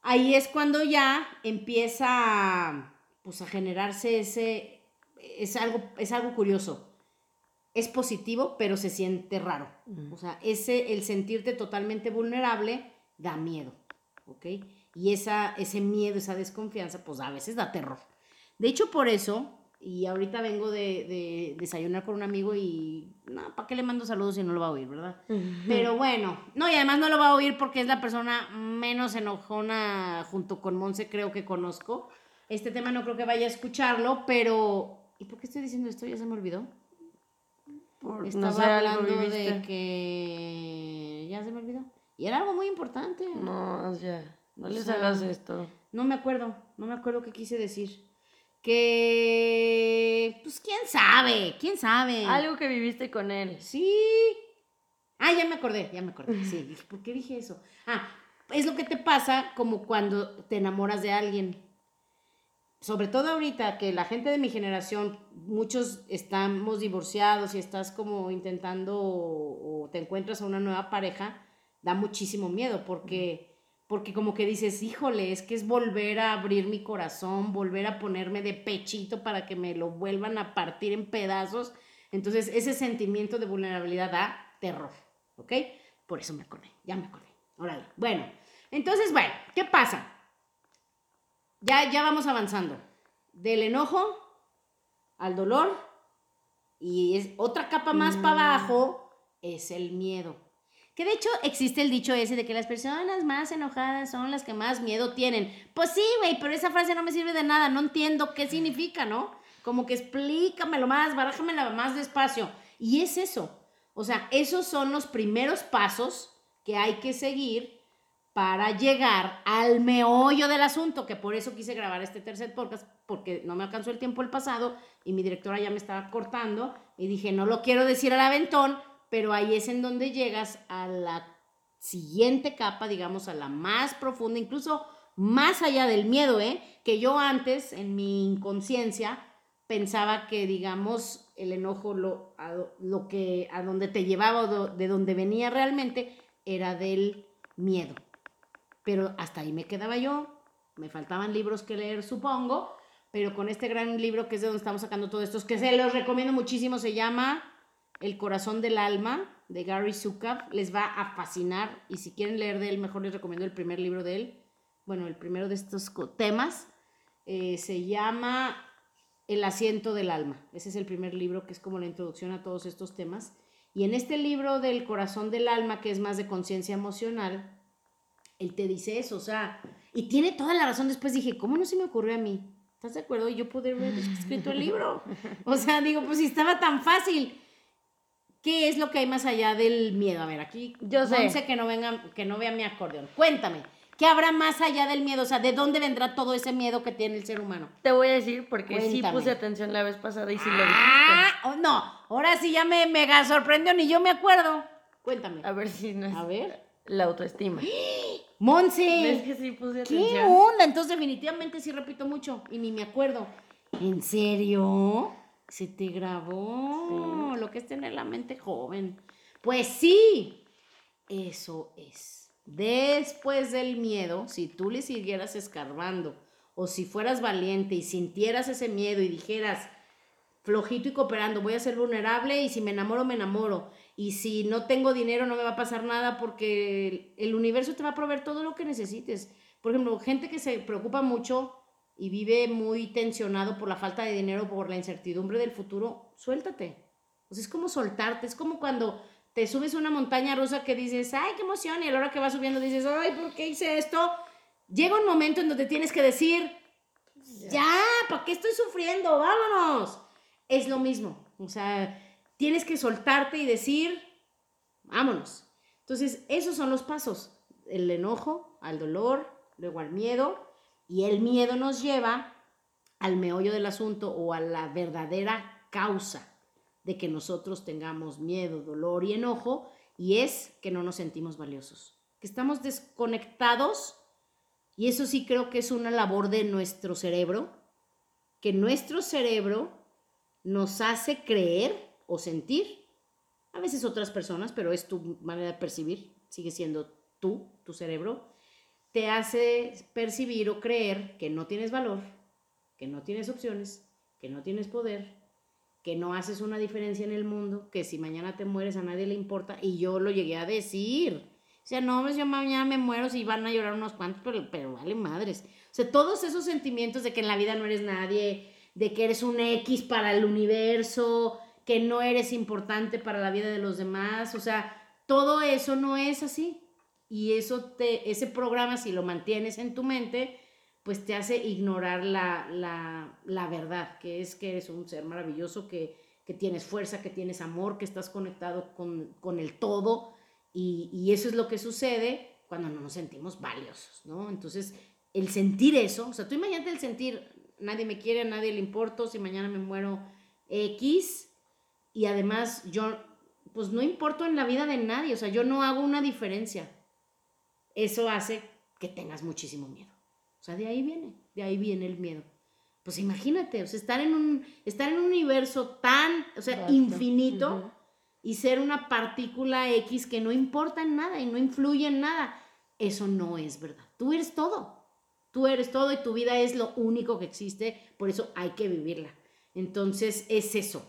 Speaker 1: ahí es cuando ya empieza a, pues, a generarse ese, es algo, es algo curioso. Es positivo, pero se siente raro. O sea, ese, el sentirte totalmente vulnerable da miedo, ¿ok? Y esa, ese miedo, esa desconfianza, pues a veces da terror. De hecho, por eso, y ahorita vengo de, de desayunar con un amigo y, no, ¿para qué le mando saludos si no lo va a oír, verdad? Pero bueno, no, y además no lo va a oír porque es la persona menos enojona junto con Monse, creo que conozco. Este tema no creo que vaya a escucharlo, pero... ¿Y por qué estoy diciendo esto? Ya se me olvidó.
Speaker 2: Por-
Speaker 1: Estaba
Speaker 2: no sé,
Speaker 1: hablando de que... Ya se me olvidó. Y era algo muy importante.
Speaker 2: No, ya. No les hagas esto.
Speaker 1: No me acuerdo, no me acuerdo qué quise decir. Que... Pues quién sabe, quién sabe.
Speaker 2: Algo que viviste con él.
Speaker 1: Sí. Ah, ya me acordé, ya me acordé. Sí, dije, ¿por qué dije eso? Ah, es lo que te pasa como cuando te enamoras de alguien. Sobre todo ahorita que la gente de mi generación, muchos estamos divorciados y estás como intentando o, o te encuentras a una nueva pareja, da muchísimo miedo porque, porque como que dices, híjole, es que es volver a abrir mi corazón, volver a ponerme de pechito para que me lo vuelvan a partir en pedazos. Entonces ese sentimiento de vulnerabilidad da terror, ¿ok? Por eso me acordé, ya me acordé. Órale. Bueno, entonces, bueno, ¿qué pasa? Ya, ya vamos avanzando. Del enojo al dolor y es otra capa más para abajo es el miedo. Que de hecho existe el dicho ese de que las personas más enojadas son las que más miedo tienen. Pues sí, güey, pero esa frase no me sirve de nada, no entiendo qué significa, ¿no? Como que explícamelo más, barájamela más despacio. Y es eso. O sea, esos son los primeros pasos que hay que seguir para llegar al meollo del asunto, que por eso quise grabar este tercer podcast, porque no me alcanzó el tiempo el pasado y mi directora ya me estaba cortando Y dije, no lo quiero decir al aventón, pero ahí es en donde llegas a la siguiente capa, digamos, a la más profunda, incluso más allá del miedo, ¿eh? Que yo antes, en mi inconsciencia, pensaba que, digamos, el enojo, lo, a, lo que, a donde te llevaba o de donde venía realmente, era del miedo. Pero hasta ahí me quedaba yo, me faltaban libros que leer, supongo, pero con este gran libro que es de donde estamos sacando todos estos, que se los recomiendo muchísimo, se llama El corazón del alma, de Gary Zukav, les va a fascinar y si quieren leer de él, mejor les recomiendo el primer libro de él, bueno, el primero de estos temas, eh, se llama El asiento del alma, ese es el primer libro que es como la introducción a todos estos temas. Y en este libro del corazón del alma, que es más de conciencia emocional, él te dice eso, o sea, y tiene toda la razón. Después dije, ¿cómo no se me ocurrió a mí? ¿Estás de acuerdo? Yo pude haber escrito el libro. O sea, digo, pues si estaba tan fácil. ¿Qué es lo que hay más allá del miedo? A ver, aquí
Speaker 2: yo sé
Speaker 1: que no venga, que no vea mi acordeón. Cuéntame, ¿qué habrá más allá del miedo? O sea, ¿de dónde vendrá todo ese miedo que tiene el ser humano?
Speaker 2: Te voy a decir porque sí puse atención la vez pasada y sí lo dijiste.
Speaker 1: Ah, oh, no, ahora sí ya me mega sorprendió, ni yo me acuerdo. Cuéntame.
Speaker 2: A ver si no es.
Speaker 1: A ver.
Speaker 2: La autoestima.
Speaker 1: Monse.
Speaker 2: ¿Ves que sí puse atención?
Speaker 1: ¿Qué onda? Entonces definitivamente sí repito mucho y ni me acuerdo. ¿En serio? Se te grabó lo que es tener la mente joven. Pues sí, eso es. Después del miedo, si tú le siguieras escarbando o si fueras valiente y sintieras ese miedo y dijeras, flojito y cooperando, voy a ser vulnerable y si me enamoro, me enamoro y si no tengo dinero no me va a pasar nada porque el universo te va a proveer todo lo que necesites. Por ejemplo, gente que se preocupa mucho y vive muy tensionado por la falta de dinero, por la incertidumbre del futuro, suéltate. O sea, es como soltarte, es como cuando te subes a una montaña rusa que dices, ay, qué emoción, y a la hora que vas subiendo dices, ay, ¿por qué hice esto? Llega un momento en donde tienes que decir, ya, ¿para qué estoy sufriendo? Vámonos. Es lo mismo. O sea, tienes que soltarte y decir, vámonos. Entonces, esos son los pasos. El enojo, al dolor, luego al miedo, y el miedo nos lleva al meollo del asunto o a la verdadera causa de que nosotros tengamos miedo, dolor y enojo, y es que no nos sentimos valiosos, que estamos desconectados, y eso sí creo que es una labor de nuestro cerebro, que nuestro cerebro nos hace creer o sentir. A veces otras personas, pero es tu manera de percibir, sigue siendo tú, tu cerebro, te hace percibir o creer que no tienes valor, que no tienes opciones, que no tienes poder, que no haces una diferencia en el mundo, que si mañana te mueres a nadie le importa. Y yo lo llegué a decir. O sea, no, pues yo mañana me muero, si van a llorar unos cuantos, pero, pero vale madres. O sea, todos esos sentimientos de que en la vida no eres nadie, de que eres un X para el universo, que no eres importante para la vida de los demás, o sea, todo eso no es así. Y eso te, ese programa, si lo mantienes en tu mente, pues te hace ignorar la, la, verdad, que es que eres un ser maravilloso, que, que, tienes fuerza, que tienes amor, que estás conectado con, con el todo. Y, y, eso es lo que sucede cuando no nos sentimos valiosos, ¿no? Entonces, el sentir eso, o sea, tú imagínate el sentir, nadie me quiere, a nadie le importo, si mañana me muero X, y además yo, pues no importo en la vida de nadie, o sea, yo no hago una diferencia. Eso hace que tengas muchísimo miedo. O sea, de ahí viene, de ahí viene el miedo. Pues imagínate, o sea, estar en un, estar en un universo tan, o sea, infinito y ser una partícula X que no importa en nada y no influye en nada. Eso no es verdad. Tú eres todo. Tú eres todo y tu vida es lo único que existe, por eso hay que vivirla. Entonces es eso,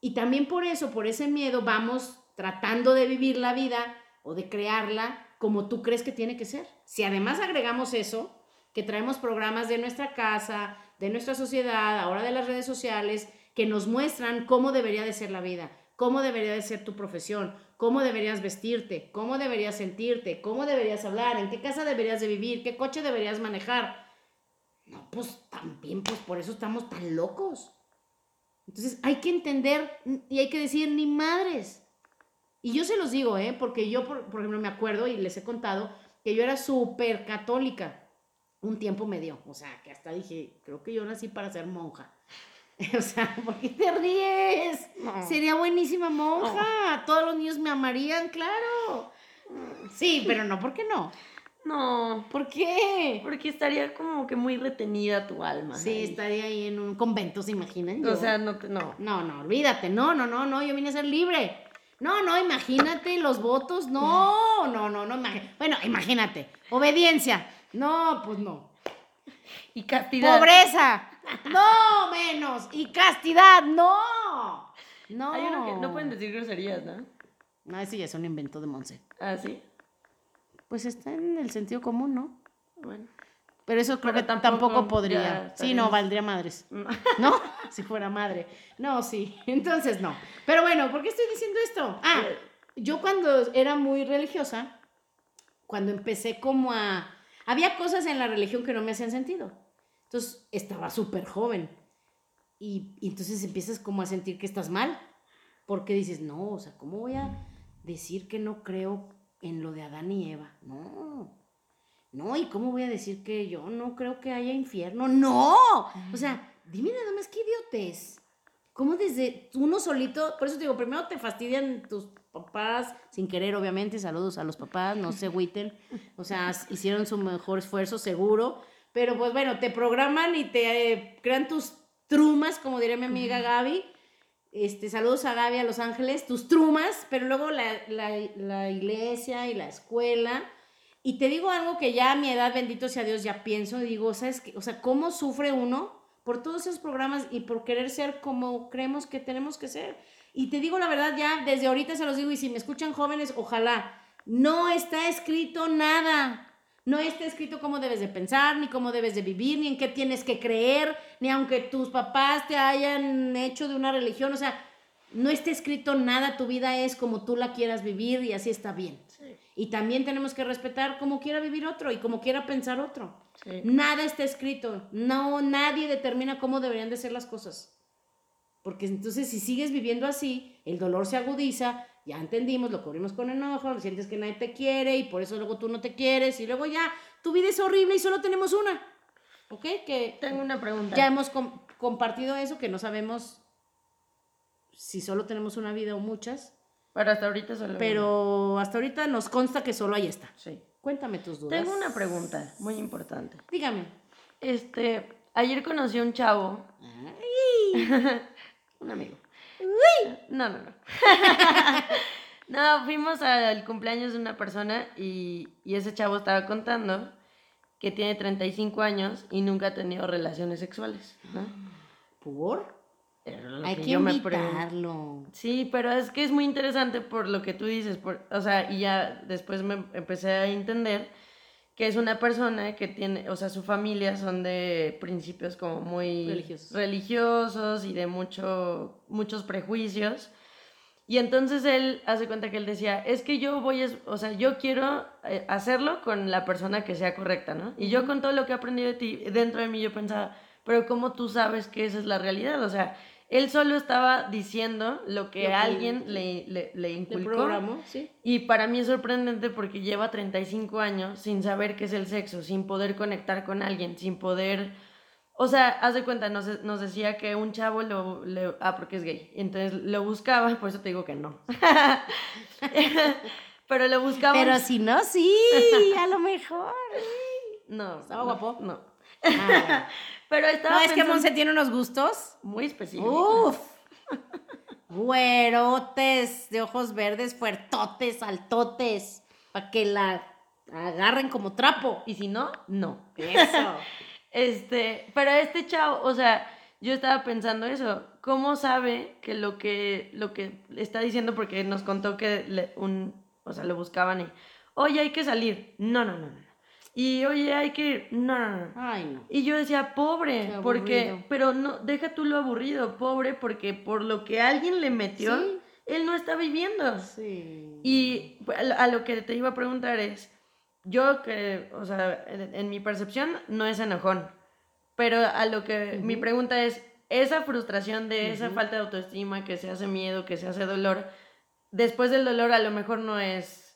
Speaker 1: y también por eso, por ese miedo, vamos tratando de vivir la vida o de crearla como tú crees que tiene que ser. Si además agregamos eso, que traemos programas de nuestra casa, de nuestra sociedad, ahora de las redes sociales, que nos muestran cómo debería de ser la vida, cómo debería de ser tu profesión, cómo deberías vestirte, cómo deberías sentirte, cómo deberías hablar, en qué casa deberías de vivir, qué coche deberías manejar. No, pues también, pues por eso estamos tan locos. Entonces hay que entender y hay que decir ni madres. Y yo se los digo, ¿eh? porque yo, por, ejemplo, me acuerdo y les he contado que yo era súper católica. Un tiempo me dio, o sea, que hasta dije, creo que yo nací para ser monja. O sea, ¿por qué te ríes?
Speaker 2: No.
Speaker 1: Sería buenísima monja. Todos los niños me amarían, claro. Sí, pero no, ¿por qué no?
Speaker 2: No,
Speaker 1: ¿Por qué?
Speaker 2: porque estaría como que muy retenida tu alma.
Speaker 1: Sí,
Speaker 2: ahí.
Speaker 1: estaría ahí en un convento, ¿se imaginan?
Speaker 2: O
Speaker 1: Yo-
Speaker 2: sea, no, no.
Speaker 1: No, no, olvídate. No, no, no, no, yo vine a ser libre. No, no, imagínate los votos. No, no, no, no. Bueno, imagínate. Obediencia. No, pues no.
Speaker 2: Y castidad.
Speaker 1: Pobreza. No, menos. Y castidad. No. No.
Speaker 2: Hay uno que no pueden decir groserías, ¿no?
Speaker 1: No, ese ya es un invento de Monse.
Speaker 2: Ah, sí.
Speaker 1: Pues está en el sentido común, ¿no?
Speaker 2: Bueno.
Speaker 1: Pero eso creo
Speaker 2: Pero
Speaker 1: que
Speaker 2: tampoco
Speaker 1: podría. Sí, no, valdría madres.
Speaker 2: No.
Speaker 1: ¿No? Si fuera madre. No, sí. Entonces no. Pero bueno, ¿por qué estoy diciendo esto? Ah, yo cuando era muy religiosa, cuando empecé como a... Había cosas en la religión que no me hacían sentido. Entonces estaba súper joven. Y, y entonces empiezas como a sentir que estás mal. Porque dices, no, o sea, ¿cómo voy a decir que no creo en lo de Adán y Eva? No. No, ¿y cómo voy a decir que yo no creo que haya infierno? No. O sea, dime nada más qué idiotez. ¿Cómo desde uno solito? Por eso te digo, primero te fastidian tus papás, sin querer, obviamente. Saludos a los papás, no se agüiten. O sea, hicieron su mejor esfuerzo, seguro. Pero pues bueno, te programan y te eh, crean tus trumas, como diría mi amiga Gaby. Este, saludos a Gaby a Los Ángeles, tus trumas, pero luego la, la, la iglesia y la escuela. Y te digo algo que ya a mi edad, bendito sea Dios, ya pienso, y digo, ¿sabes qué? O sea, ¿cómo sufre uno por todos esos programas y por querer ser como creemos que tenemos que ser? Y te digo la verdad, ya desde ahorita se los digo, y si me escuchan jóvenes, ojalá, no está escrito nada. No está escrito cómo debes de pensar, ni cómo debes de vivir, ni en qué tienes que creer, ni aunque tus papás te hayan hecho de una religión. O sea, no está escrito nada, tu vida es como tú la quieras vivir y así está bien. Y también tenemos que respetar cómo quiera vivir otro y cómo quiera pensar otro.
Speaker 2: Sí.
Speaker 1: Nada está escrito. No, nadie determina cómo deberían de ser las cosas. Porque entonces si sigues viviendo así, el dolor se agudiza, ya entendimos, lo cubrimos con enojo, sientes que nadie te quiere y por eso luego tú no te quieres y luego ya tu vida es horrible y solo tenemos una. ¿Ok? Que
Speaker 2: Tengo una pregunta.
Speaker 1: ya hemos com- compartido eso, que no sabemos si solo tenemos una vida o muchas,
Speaker 2: Pero hasta ahorita solo.
Speaker 1: pero hasta ahorita nos consta que solo hay esta.
Speaker 2: Sí.
Speaker 1: Cuéntame tus dudas.
Speaker 2: Tengo una pregunta muy importante.
Speaker 1: Dígame.
Speaker 2: Este, ayer conocí a un chavo, un amigo. No, no, no. no, fuimos al cumpleaños de una persona y, y ese chavo estaba contando que tiene 35 años y nunca ha tenido relaciones sexuales. ¿no?
Speaker 1: ¿Por? Hay que
Speaker 2: yo me pregun-
Speaker 1: invitarlo.
Speaker 2: Sí, pero es que es muy interesante por lo que tú dices, por, o sea, y ya después me empecé a entender que es una persona que tiene, o sea, su familia son de principios como muy
Speaker 1: Religiosos.
Speaker 2: religiosos y de mucho, muchos prejuicios. Y entonces él hace cuenta que él decía, es que yo voy, a, o sea, yo quiero eh, hacerlo con la persona que sea correcta, ¿no? Y yo con todo lo que he aprendido de ti, dentro de mí yo pensaba, pero ¿cómo tú sabes que esa es la realidad? O sea, él solo estaba diciendo lo que
Speaker 1: Lo que-
Speaker 2: alguien le, le, le
Speaker 1: ¿Le
Speaker 2: inculcó.
Speaker 1: programó? Sí.
Speaker 2: Y para mí es sorprendente porque lleva 35 años sin saber qué es el sexo, sin poder conectar con alguien, sin poder... O sea, haz de cuenta, nos, nos decía que un chavo lo, le- Ah, porque es gay. Entonces lo buscaba, por eso te digo que no. Pero lo buscaba...
Speaker 1: Pero si no, sí, a lo mejor.
Speaker 2: No.
Speaker 1: ¿Estaba
Speaker 2: no,
Speaker 1: guapo?
Speaker 2: No.
Speaker 1: Ah,
Speaker 2: Pero estaba
Speaker 1: no, es que Monse tiene unos gustos.
Speaker 2: Muy específico.
Speaker 1: Uf. Güerotes, de ojos verdes, fuertotes, altotes, para que la agarren como trapo.
Speaker 2: Y si no, no.
Speaker 1: Eso.
Speaker 2: Este, pero este chavo, o sea, yo estaba pensando eso, ¿cómo sabe que lo que lo que está diciendo porque nos contó que le- un, o sea, lo buscaban y, "Oye, hay que salir." No, no, no, no. Y, "Oye, hay que ir." No, no, no.
Speaker 1: Ay, no.
Speaker 2: Y yo decía, "Pobre, porque pero no deja tú lo aburrido, pobre porque por lo que alguien le metió,
Speaker 1: Sí.
Speaker 2: él no está viviendo."
Speaker 1: Sí.
Speaker 2: Y a lo- que te iba a preguntar es, yo que, o sea, en, mi percepción no es enojón, pero a lo que mi pregunta es, esa frustración de esa falta de autoestima, que se hace miedo, que se hace dolor, después del dolor a lo mejor no es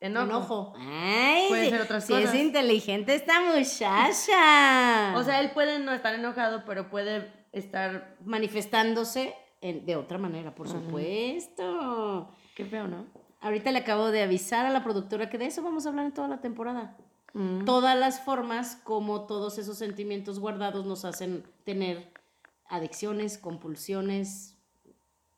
Speaker 2: enojo.
Speaker 1: Enojo. Ay,
Speaker 2: Puede ser otras cosas.
Speaker 1: es inteligente esta muchacha.
Speaker 2: O sea, él puede no estar enojado, pero puede estar...
Speaker 1: manifestándose en- de otra manera, por supuesto.
Speaker 2: Qué feo, ¿no?
Speaker 1: Ahorita le acabo de avisar a la productora que de eso vamos a hablar en toda la temporada.
Speaker 2: Mm.
Speaker 1: Todas las formas como todos esos sentimientos guardados nos hacen tener adicciones, compulsiones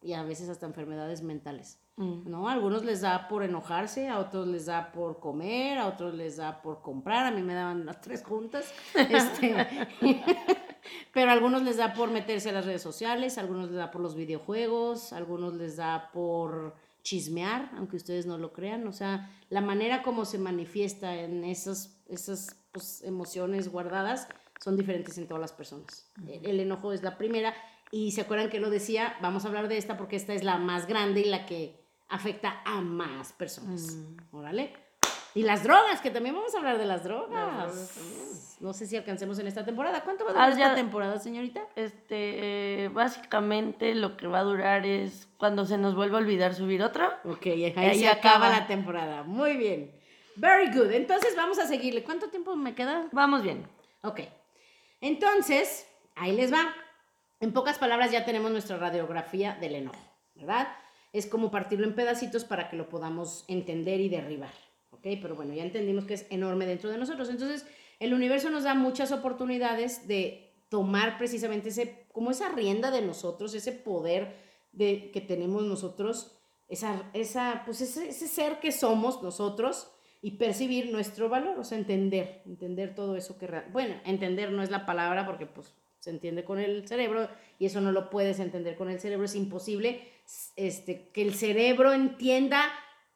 Speaker 1: y a veces hasta enfermedades mentales.
Speaker 2: Mm.
Speaker 1: ¿no? A algunos les da por enojarse, a otros les da por comer, a otros les da por comprar, a mí me daban las tres juntas. Este, pero a algunos les da por meterse a las redes sociales, a algunos les da por los videojuegos, a algunos les da por chismear, aunque ustedes no lo crean. O sea, la manera como se manifiesta en esas, esas pues, emociones guardadas son diferentes en todas las personas. El, el enojo es la primera. Y se acuerdan que lo decía, vamos a hablar de esta porque esta es la más grande y la que afecta a más personas. Órale. Y las drogas, que también vamos a hablar de las drogas. no sé si alcancemos en esta temporada. ¿Cuánto va a durar
Speaker 2: Ah,
Speaker 1: esta
Speaker 2: ya-
Speaker 1: temporada, señorita?
Speaker 2: Este, eh, básicamente lo que va a durar es cuando se nos vuelva a olvidar subir otro.
Speaker 1: Ok, ahí,
Speaker 2: Ahí
Speaker 1: se acaba.
Speaker 2: acaba.
Speaker 1: la temporada. Muy bien. Very good. Entonces vamos a seguirle. ¿Cuánto tiempo me queda?
Speaker 2: Vamos bien.
Speaker 1: Ok. Entonces, ahí les va. En pocas palabras ya tenemos nuestra radiografía del enojo, ¿verdad? Es como partirlo en pedacitos para que lo podamos entender y derribar, ¿ok? Pero bueno, ya entendimos que es enorme dentro de nosotros. Entonces, el universo nos da muchas oportunidades de tomar precisamente ese, como esa rienda de nosotros, ese poder de, que tenemos nosotros, esa, esa, pues ese, ese ser que somos nosotros y percibir nuestro valor, o sea, entender, entender todo eso que bueno, entender no es la palabra porque pues se entiende con el cerebro y eso no lo puedes entender con el cerebro, es imposible este, que el cerebro entienda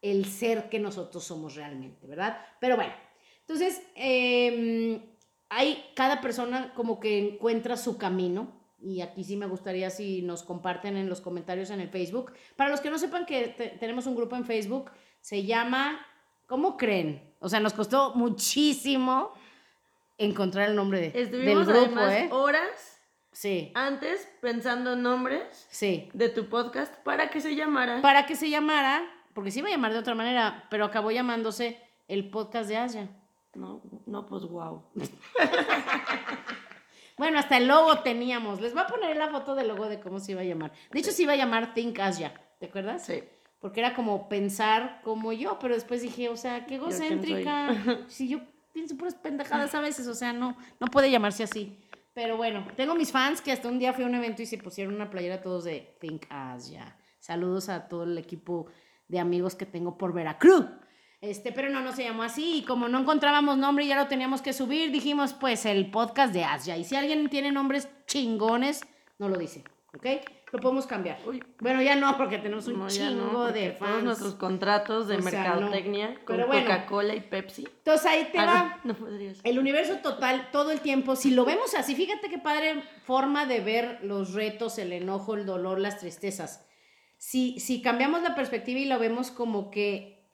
Speaker 1: el ser que nosotros somos realmente, ¿verdad? Pero bueno, entonces, em, hay cada persona como que encuentra su camino. Y aquí sí me gustaría si nos comparten en los comentarios en el Facebook. Para los que no sepan que te- tenemos un grupo en Facebook, se llama, ¿cómo creen? O sea, nos costó muchísimo encontrar el nombre de-
Speaker 2: Estuvimos
Speaker 1: del grupo,
Speaker 2: además
Speaker 1: ¿eh?
Speaker 2: horas
Speaker 1: Sí,
Speaker 2: antes pensando en nombres
Speaker 1: sí.
Speaker 2: de tu podcast para que se llamara.
Speaker 1: Para que se llamara, porque se iba a llamar de otra manera, pero acabó llamándose el podcast de Asia.
Speaker 2: No, no, pues wow.
Speaker 1: Bueno, hasta el logo teníamos. Les voy a poner la foto del logo de cómo se iba a llamar. De hecho, se iba a llamar Think Asia. ¿Te acuerdas?
Speaker 2: Sí.
Speaker 1: Porque era como pensar como yo, pero después dije, o sea, qué egocéntrica. Si yo pienso puras pendejadas a veces, o sea, no, no puede llamarse así. Pero bueno, tengo mis fans que hasta un día fui a un evento y se pusieron una playera todos de Think Asia. Saludos a todo el equipo de amigos que tengo por Veracruz. Este, pero no, no se llamó así. Y como no encontrábamos nombre y ya lo teníamos que subir, dijimos, pues, el podcast de Asia. Y si alguien tiene nombres chingones, no lo dice, ¿ok? Lo podemos cambiar.
Speaker 2: Uy.
Speaker 1: Bueno, ya no, porque tenemos un
Speaker 2: No, ya no,
Speaker 1: chingo de
Speaker 2: Todos
Speaker 1: fans.
Speaker 2: nuestros contratos de
Speaker 1: O sea,
Speaker 2: mercadotecnia
Speaker 1: no.
Speaker 2: con
Speaker 1: bueno.
Speaker 2: Coca-Cola y Pepsi.
Speaker 1: Entonces ahí te
Speaker 2: Ah,
Speaker 1: va. El universo total, todo el tiempo, si lo vemos así, fíjate qué padre forma de ver los retos, el enojo, el dolor, las tristezas. Si, si cambiamos la perspectiva y lo vemos como que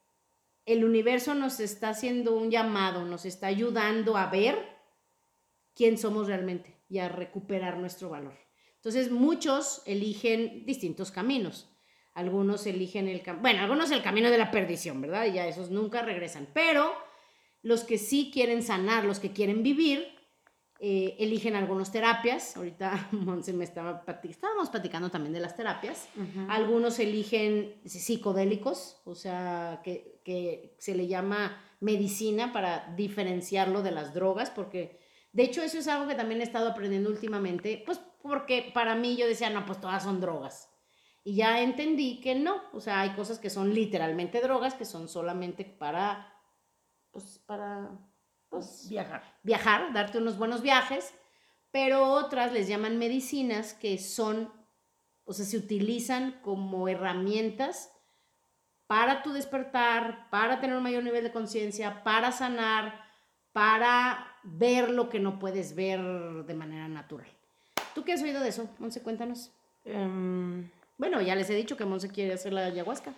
Speaker 1: el universo nos está haciendo un llamado, nos está ayudando a ver quién somos realmente y a recuperar nuestro valor. Entonces muchos eligen distintos caminos. Algunos eligen el camino, bueno, algunos el camino de la perdición, ¿verdad? Y ya esos nunca regresan. Pero los que sí quieren sanar, los que quieren vivir, eh, eligen algunas terapias. Ahorita Monse me estaba estábamos platicando también de las terapias. Algunos eligen psicodélicos, o sea, que, que se le llama medicina para diferenciarlo de las drogas, porque de hecho eso es algo que también he estado aprendiendo últimamente, pues porque para mí yo decía, no, pues todas son drogas. Y ya entendí que no, o sea, hay cosas que son literalmente drogas, que son solamente para, pues, para, pues,
Speaker 2: Viajar.
Speaker 1: viajar, darte unos buenos viajes, pero otras les llaman medicinas que son, o sea, se utilizan como herramientas para tu despertar, para tener un mayor nivel de conciencia, para sanar, para ver lo que no puedes ver de manera. ¿Tú qué has oído de eso? Monse, cuéntanos.
Speaker 2: Em,
Speaker 1: Bueno, ya les he dicho que Monse quiere hacer la ayahuasca.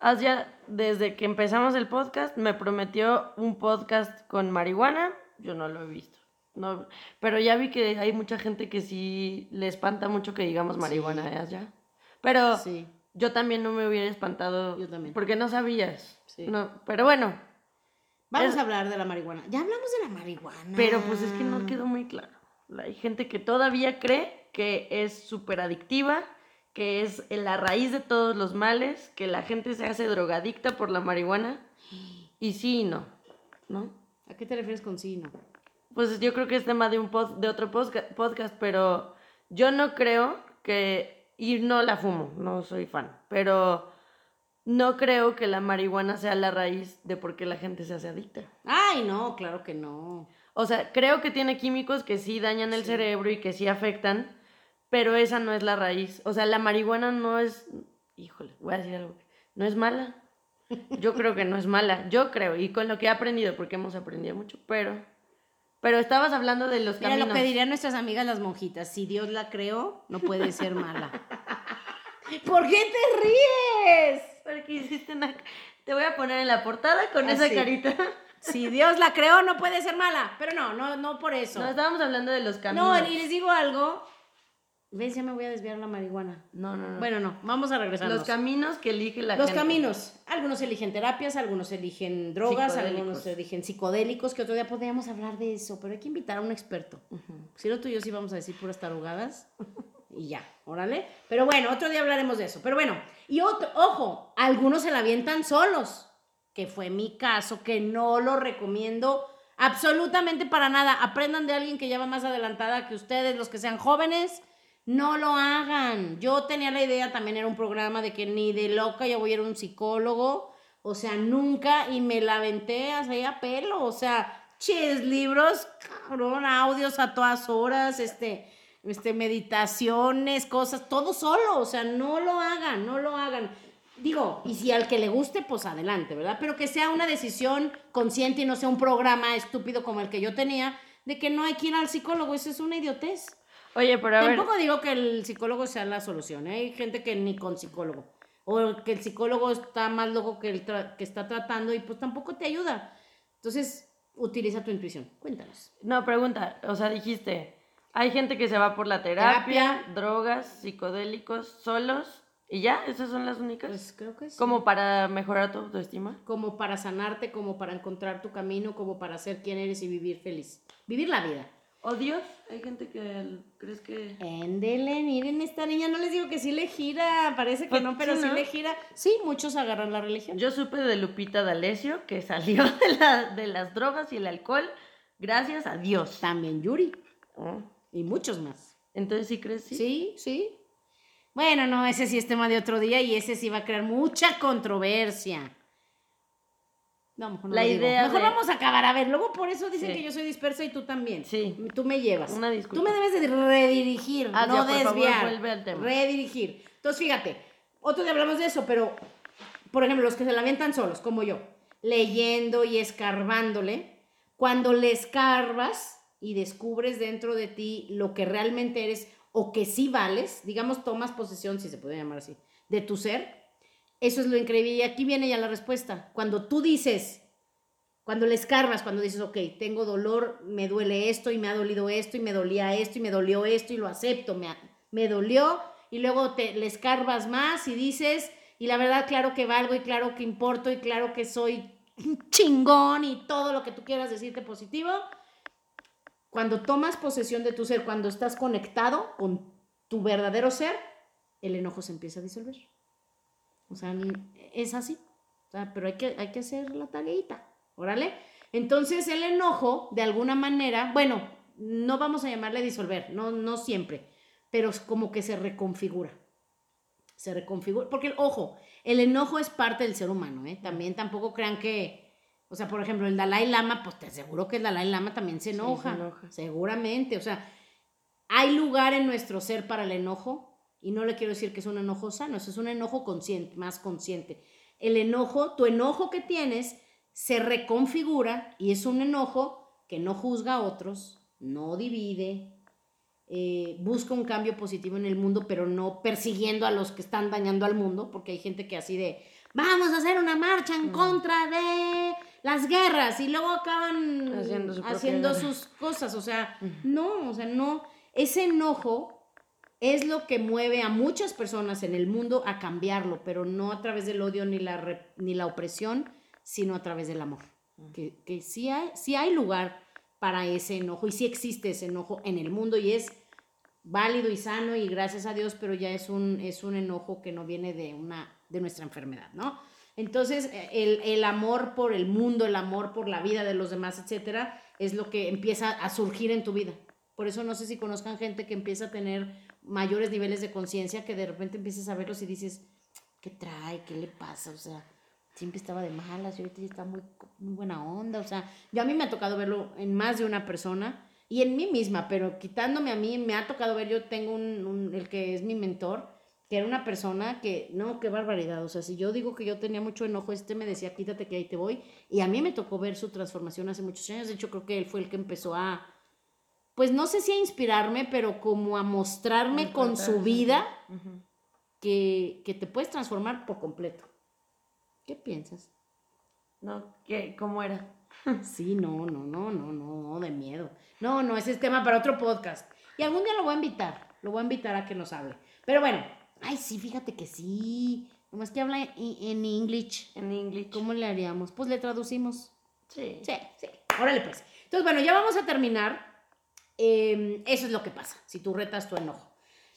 Speaker 2: Asia, desde que empezamos el podcast, me prometió un podcast con marihuana. Yo no lo he visto. No, pero ya vi que hay mucha gente que sí le espanta mucho que digamos marihuana, ¿eh, Asia? Pero
Speaker 1: Sí.
Speaker 2: yo también no me hubiera espantado.
Speaker 1: Yo también.
Speaker 2: Porque no sabías.
Speaker 1: Sí.
Speaker 2: No, pero bueno,
Speaker 1: Vamos
Speaker 2: Es-
Speaker 1: a hablar de la marihuana. Ya hablamos de la marihuana.
Speaker 2: pero pues es que no quedó muy claro. Hay gente que todavía cree que es súper adictiva, que es la raíz de todos los males, que la gente se hace drogadicta por la marihuana. Y sí y no, ¿no?
Speaker 1: ¿A qué te refieres con sí y no?
Speaker 2: Pues yo creo que es tema de, un pod- de otro podcast, pero yo no creo que, y no la fumo, no soy fan, pero no creo que la marihuana sea la raíz de por qué la gente se hace adicta.
Speaker 1: Ay, no, claro que no.
Speaker 2: O sea, creo que tiene químicos que sí dañan el cerebro y que sí afectan, pero esa no es la raíz. O sea, la marihuana no es, híjole, voy a decir algo, no es mala. Yo creo que no es mala, yo creo, y con lo que he aprendido, porque hemos aprendido mucho, pero, pero estabas hablando de los
Speaker 1: Mira
Speaker 2: caminos.
Speaker 1: lo que dirían nuestras amigas las monjitas. Si Dios la creó, no puede ser mala. ¿Por qué te ríes?
Speaker 2: Porque hiciste una... Te voy a poner en la portada con
Speaker 1: Ah,
Speaker 2: esa
Speaker 1: sí.
Speaker 2: carita.
Speaker 1: Si Dios la creó, no puede ser mala. Pero no, no, no por eso.
Speaker 2: No, estábamos hablando de los caminos.
Speaker 1: No, y les digo algo. ¿Ves? Ya me voy a desviar la marihuana.
Speaker 2: no, no, no.
Speaker 1: Bueno, no, vamos a regresar.
Speaker 2: los caminos que elige la
Speaker 1: Los
Speaker 2: gente.
Speaker 1: caminos. Algunos eligen terapias, algunos eligen drogas, algunos eligen psicodélicos, que otro día podríamos hablar de eso, pero hay que invitar a un experto. Si no, tú y yo sí vamos a decir puras tarugadas. Y ya, órale. Pero bueno, otro día hablaremos de eso. Pero bueno, y otro, ojo, algunos se la avientan solos, que fue mi caso, que no lo recomiendo absolutamente para nada. Aprendan de alguien que ya va más adelantada que ustedes, los que sean jóvenes. No lo hagan. Yo tenía la idea, también era un programa de que ni de loca yo voy a ir a un psicólogo. O sea, nunca. Y me la aventé a pelo. O sea, ches, libros, cabrón, audios a todas horas, este, este, meditaciones, cosas, todo solo. O sea, no lo hagan, no lo hagan. Digo, y si al que le guste, pues adelante, ¿verdad? Pero que sea una decisión consciente y no sea un programa estúpido como el que yo tenía, de que no hay que ir al psicólogo. Eso es una idiotez.
Speaker 2: Oye, pero a ver...
Speaker 1: Tampoco digo que el psicólogo sea la solución. ¿eh? Hay gente que ni con psicólogo. O que el psicólogo está más loco que el que está tratando y pues tampoco te ayuda. Entonces, utiliza tu intuición. Cuéntanos.
Speaker 2: No, pregunta, o sea, dijiste, hay gente que se va por la terapia,
Speaker 1: Terapia.
Speaker 2: drogas, psicodélicos, solos, y ya, esas son las únicas.
Speaker 1: Pues creo que sí.
Speaker 2: Como para mejorar tu autoestima.
Speaker 1: Como para sanarte, como para encontrar tu camino, como para ser quien eres y vivir feliz. Vivir la vida.
Speaker 2: ¿O Dios? Hay gente que crees que...
Speaker 1: Éndele, miren, esta niña, no les digo que sí le gira, parece que
Speaker 2: Pues
Speaker 1: no, pero
Speaker 2: sí,
Speaker 1: sí,
Speaker 2: ¿no?
Speaker 1: le gira. Sí, muchos agarran la religión.
Speaker 2: Yo supe de Lupita D'Alessio que salió de, la- de las drogas y el alcohol gracias a Dios.
Speaker 1: También Yuri
Speaker 2: Oh,
Speaker 1: y muchos más.
Speaker 2: Entonces, ¿sí crees? Sí.
Speaker 1: Sí, sí. Bueno, no, ese sí es tema de otro día y ese sí va a crear mucha controversia. No, mejor no
Speaker 2: La
Speaker 1: lo digo.
Speaker 2: idea
Speaker 1: Mejor
Speaker 2: de-
Speaker 1: vamos a acabar. A ver, luego por eso dicen
Speaker 2: Sí.
Speaker 1: que yo soy dispersa y tú también.
Speaker 2: Sí.
Speaker 1: Tú me llevas.
Speaker 2: Una disculpa.
Speaker 1: Tú me debes de redirigir,
Speaker 2: Ah,
Speaker 1: no
Speaker 2: ya, por favor,
Speaker 1: desviar.
Speaker 2: vuelve al tema.
Speaker 1: Redirigir. Entonces, fíjate, otro día hablamos de eso, pero, por ejemplo, los que se la avientan solos, como yo, leyendo y escarbándole, cuando le escarbas y descubres dentro de ti lo que realmente eres o que sí vales, digamos, tomas posesión, si se puede llamar así, de tu ser, eso es lo increíble. Y aquí viene ya la respuesta. Cuando tú dices, cuando le escarbas, cuando dices, ok, tengo dolor, me duele esto y me ha dolido esto y me dolía esto y me dolió esto y lo acepto, me, me dolió y luego te le escarbas más y dices, y la verdad, claro que valgo y claro que importo y claro que soy chingón y todo lo que tú quieras decirte positivo. Cuando tomas posesión de tu ser, cuando estás conectado con tu verdadero ser, el enojo se empieza a disolver. O sea, es así. O sea, pero hay que, hay que hacer la tareita. Órale. Entonces, el enojo, de alguna manera, bueno, no vamos a llamarle disolver, no, no siempre, pero es como que se reconfigura. Se reconfigura. Porque, ojo, el enojo es parte del ser humano, ¿eh? También tampoco crean que. O sea, por ejemplo, el Dalai Lama, pues te aseguro que el Dalai Lama también se
Speaker 2: se
Speaker 1: enoja.
Speaker 2: enoja.
Speaker 1: Seguramente. O sea, hay lugar en nuestro ser para el enojo. Y no le quiero decir que es un enojo sano, eso es un enojo consciente, más consciente. El enojo, tu enojo que tienes, se reconfigura y es un enojo que no juzga a otros, no divide, eh, busca un cambio positivo en el mundo, pero no persiguiendo a los que están dañando al mundo, porque hay gente que así de, vamos a hacer una marcha en contra de las guerras. Y luego acaban
Speaker 2: Haciendo su
Speaker 1: sus cosas, o sea, no, o sea, no, ese enojo es lo que mueve a muchas personas en el mundo a cambiarlo, pero no a través del odio ni la, re- ni la opresión, sino a través del amor. Que, que sí, hay, sí hay lugar para ese enojo y sí existe ese enojo en el mundo y es válido y sano y gracias a Dios, pero ya es un, es un enojo que no viene de, una, de nuestra enfermedad, ¿no? Entonces, eh, el, el, amor por el mundo, el amor por la vida de los demás, etcétera, es lo que empieza a surgir en tu vida. Por eso no sé si conozcan gente que empieza a tener mayores niveles de conciencia, que de repente empiezas a verlos y dices, ¿qué trae? ¿Qué le pasa? O sea, siempre estaba de malas y ahorita está muy, muy buena onda. O sea, yo a mí me ha tocado verlo en más de una persona y en mí misma, pero quitándome a mí, me ha tocado ver, yo tengo un, el que es mi mentor, que era una persona que, no, qué barbaridad, o sea, si yo digo que yo tenía mucho enojo, este me decía, quítate que ahí te voy, y a mí me tocó ver su transformación hace muchos años, de hecho creo que él fue el que empezó a, pues no sé si a inspirarme, pero como a mostrarme con su vida que, que te puedes transformar por completo. ¿Qué piensas?
Speaker 2: No, ¿qué? ¿Cómo era?
Speaker 1: Sí, no, no, no, no, no, de miedo. No, no, ese es tema para otro podcast. Y algún día lo voy a invitar, lo voy a invitar a que nos hable. Pero bueno, ay, sí, fíjate que sí. Nomás que habla en English.
Speaker 2: En English.
Speaker 1: ¿Cómo le haríamos? Pues le traducimos.
Speaker 2: Sí.
Speaker 1: Sí, sí. Órale, pues. Entonces, bueno, ya vamos a terminar. Em, eso es lo que pasa si tú retas tu enojo.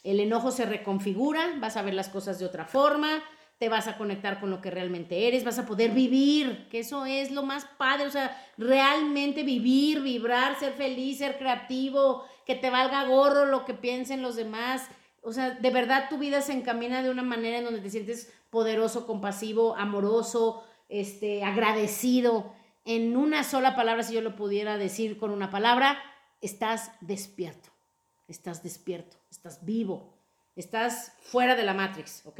Speaker 1: El enojo se reconfigura, vas a ver las cosas de otra forma, te vas a conectar con lo que realmente eres, vas a poder vivir, que eso es lo más padre, o sea, realmente vivir, vibrar, ser feliz, ser creativo, que te valga gorro lo que piensen los demás. O sea, de verdad tu vida se encamina de una manera en donde te sientes poderoso, compasivo, amoroso, este, agradecido. En una sola palabra, si yo lo pudiera decir con una palabra, estás despierto. Estás despierto, estás vivo, estás fuera de la Matrix, ¿ok?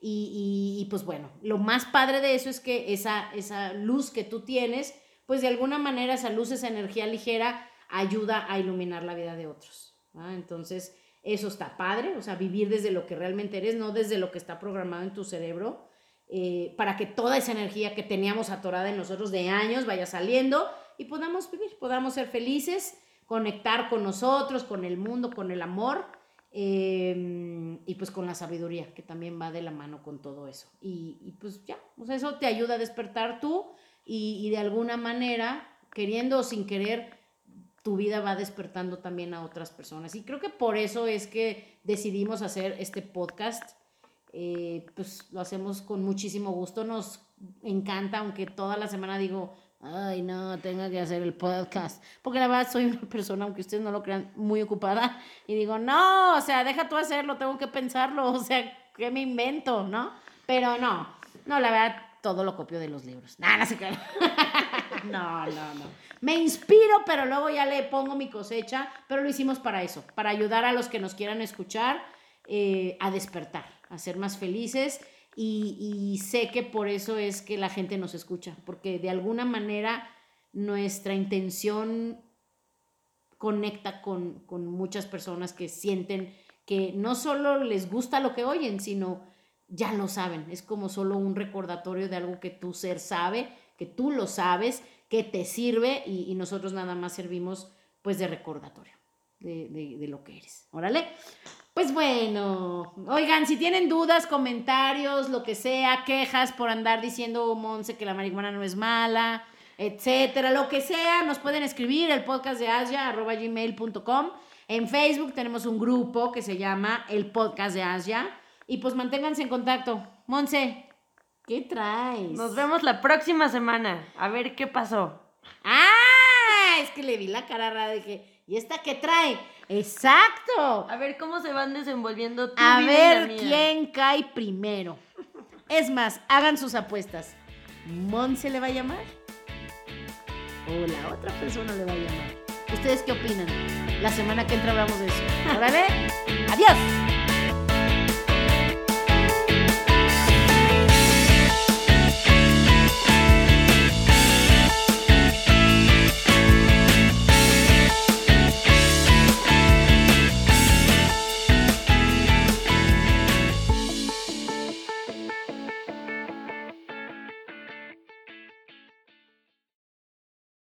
Speaker 1: Y, pues bueno, lo más padre de eso es que esa, esa luz que tú tienes, pues de alguna manera esa luz, esa energía ligera, ayuda a iluminar la vida de otros. Entonces, eso está padre, o sea, vivir desde lo que realmente eres, no desde lo que está programado en tu cerebro, eh, para que toda esa energía que teníamos atorada en nosotros de años vaya saliendo y podamos vivir, podamos ser felices, conectar con nosotros, con el mundo, con el amor Em, y pues con la sabiduría, que también va de la mano con todo eso. Y, pues ya, eso te ayuda a despertar tú y, de alguna manera, queriendo o sin querer, tu vida va despertando también a otras personas. Y creo que por eso es que decidimos hacer este podcast. Eh, pues lo hacemos con muchísimo gusto, nos encanta, aunque toda la semana digo, ay, no, tengo que hacer el podcast. Porque la verdad soy una persona, aunque ustedes no lo crean, muy ocupada. Y digo, no, o sea, deja tú hacerlo, tengo que pensarlo. O sea, ¿qué me invento, no? Pero no, no, la verdad, todo lo copio de los libros. Nada, no sé qué. no, no, no. Me inspiro, pero luego ya le pongo mi cosecha. Pero lo hicimos para eso, para ayudar a los que nos quieran escuchar eh, a despertar, a ser más felices y, sé que por eso es que la gente nos escucha, porque de alguna manera nuestra intención conecta con, con, muchas personas que sienten que no solo les gusta lo que oyen, sino ya lo saben. Es como solo un recordatorio de algo que tu ser sabe, que tú lo sabes, que te sirve y, nosotros nada más servimos pues de recordatorio de, de, lo que eres. Órale. Pues bueno, oigan, si tienen dudas, comentarios, lo que sea, quejas por andar diciendo, Monse, que la marihuana no es mala, etcétera, lo que sea, nos pueden escribir el podcast de Asia, gmail.com. En Facebook tenemos un grupo que se llama El Podcast de Asia. Y pues manténganse en contacto. Monse, ¿qué traes?
Speaker 2: Nos vemos la próxima semana. A ver qué pasó.
Speaker 1: ¡Ah! Es que le vi la cara rara de que, ¿y esta qué trae? Exacto.
Speaker 2: A ver cómo se van desenvolviendo
Speaker 1: tu A ver quién cae primero. Es más, hagan sus apuestas. ¿Mon se le va a llamar? ¿O la otra persona le va a llamar? ¿Ustedes qué opinan? La semana que entra hablamos de eso. ¿Órale? ¡Adiós!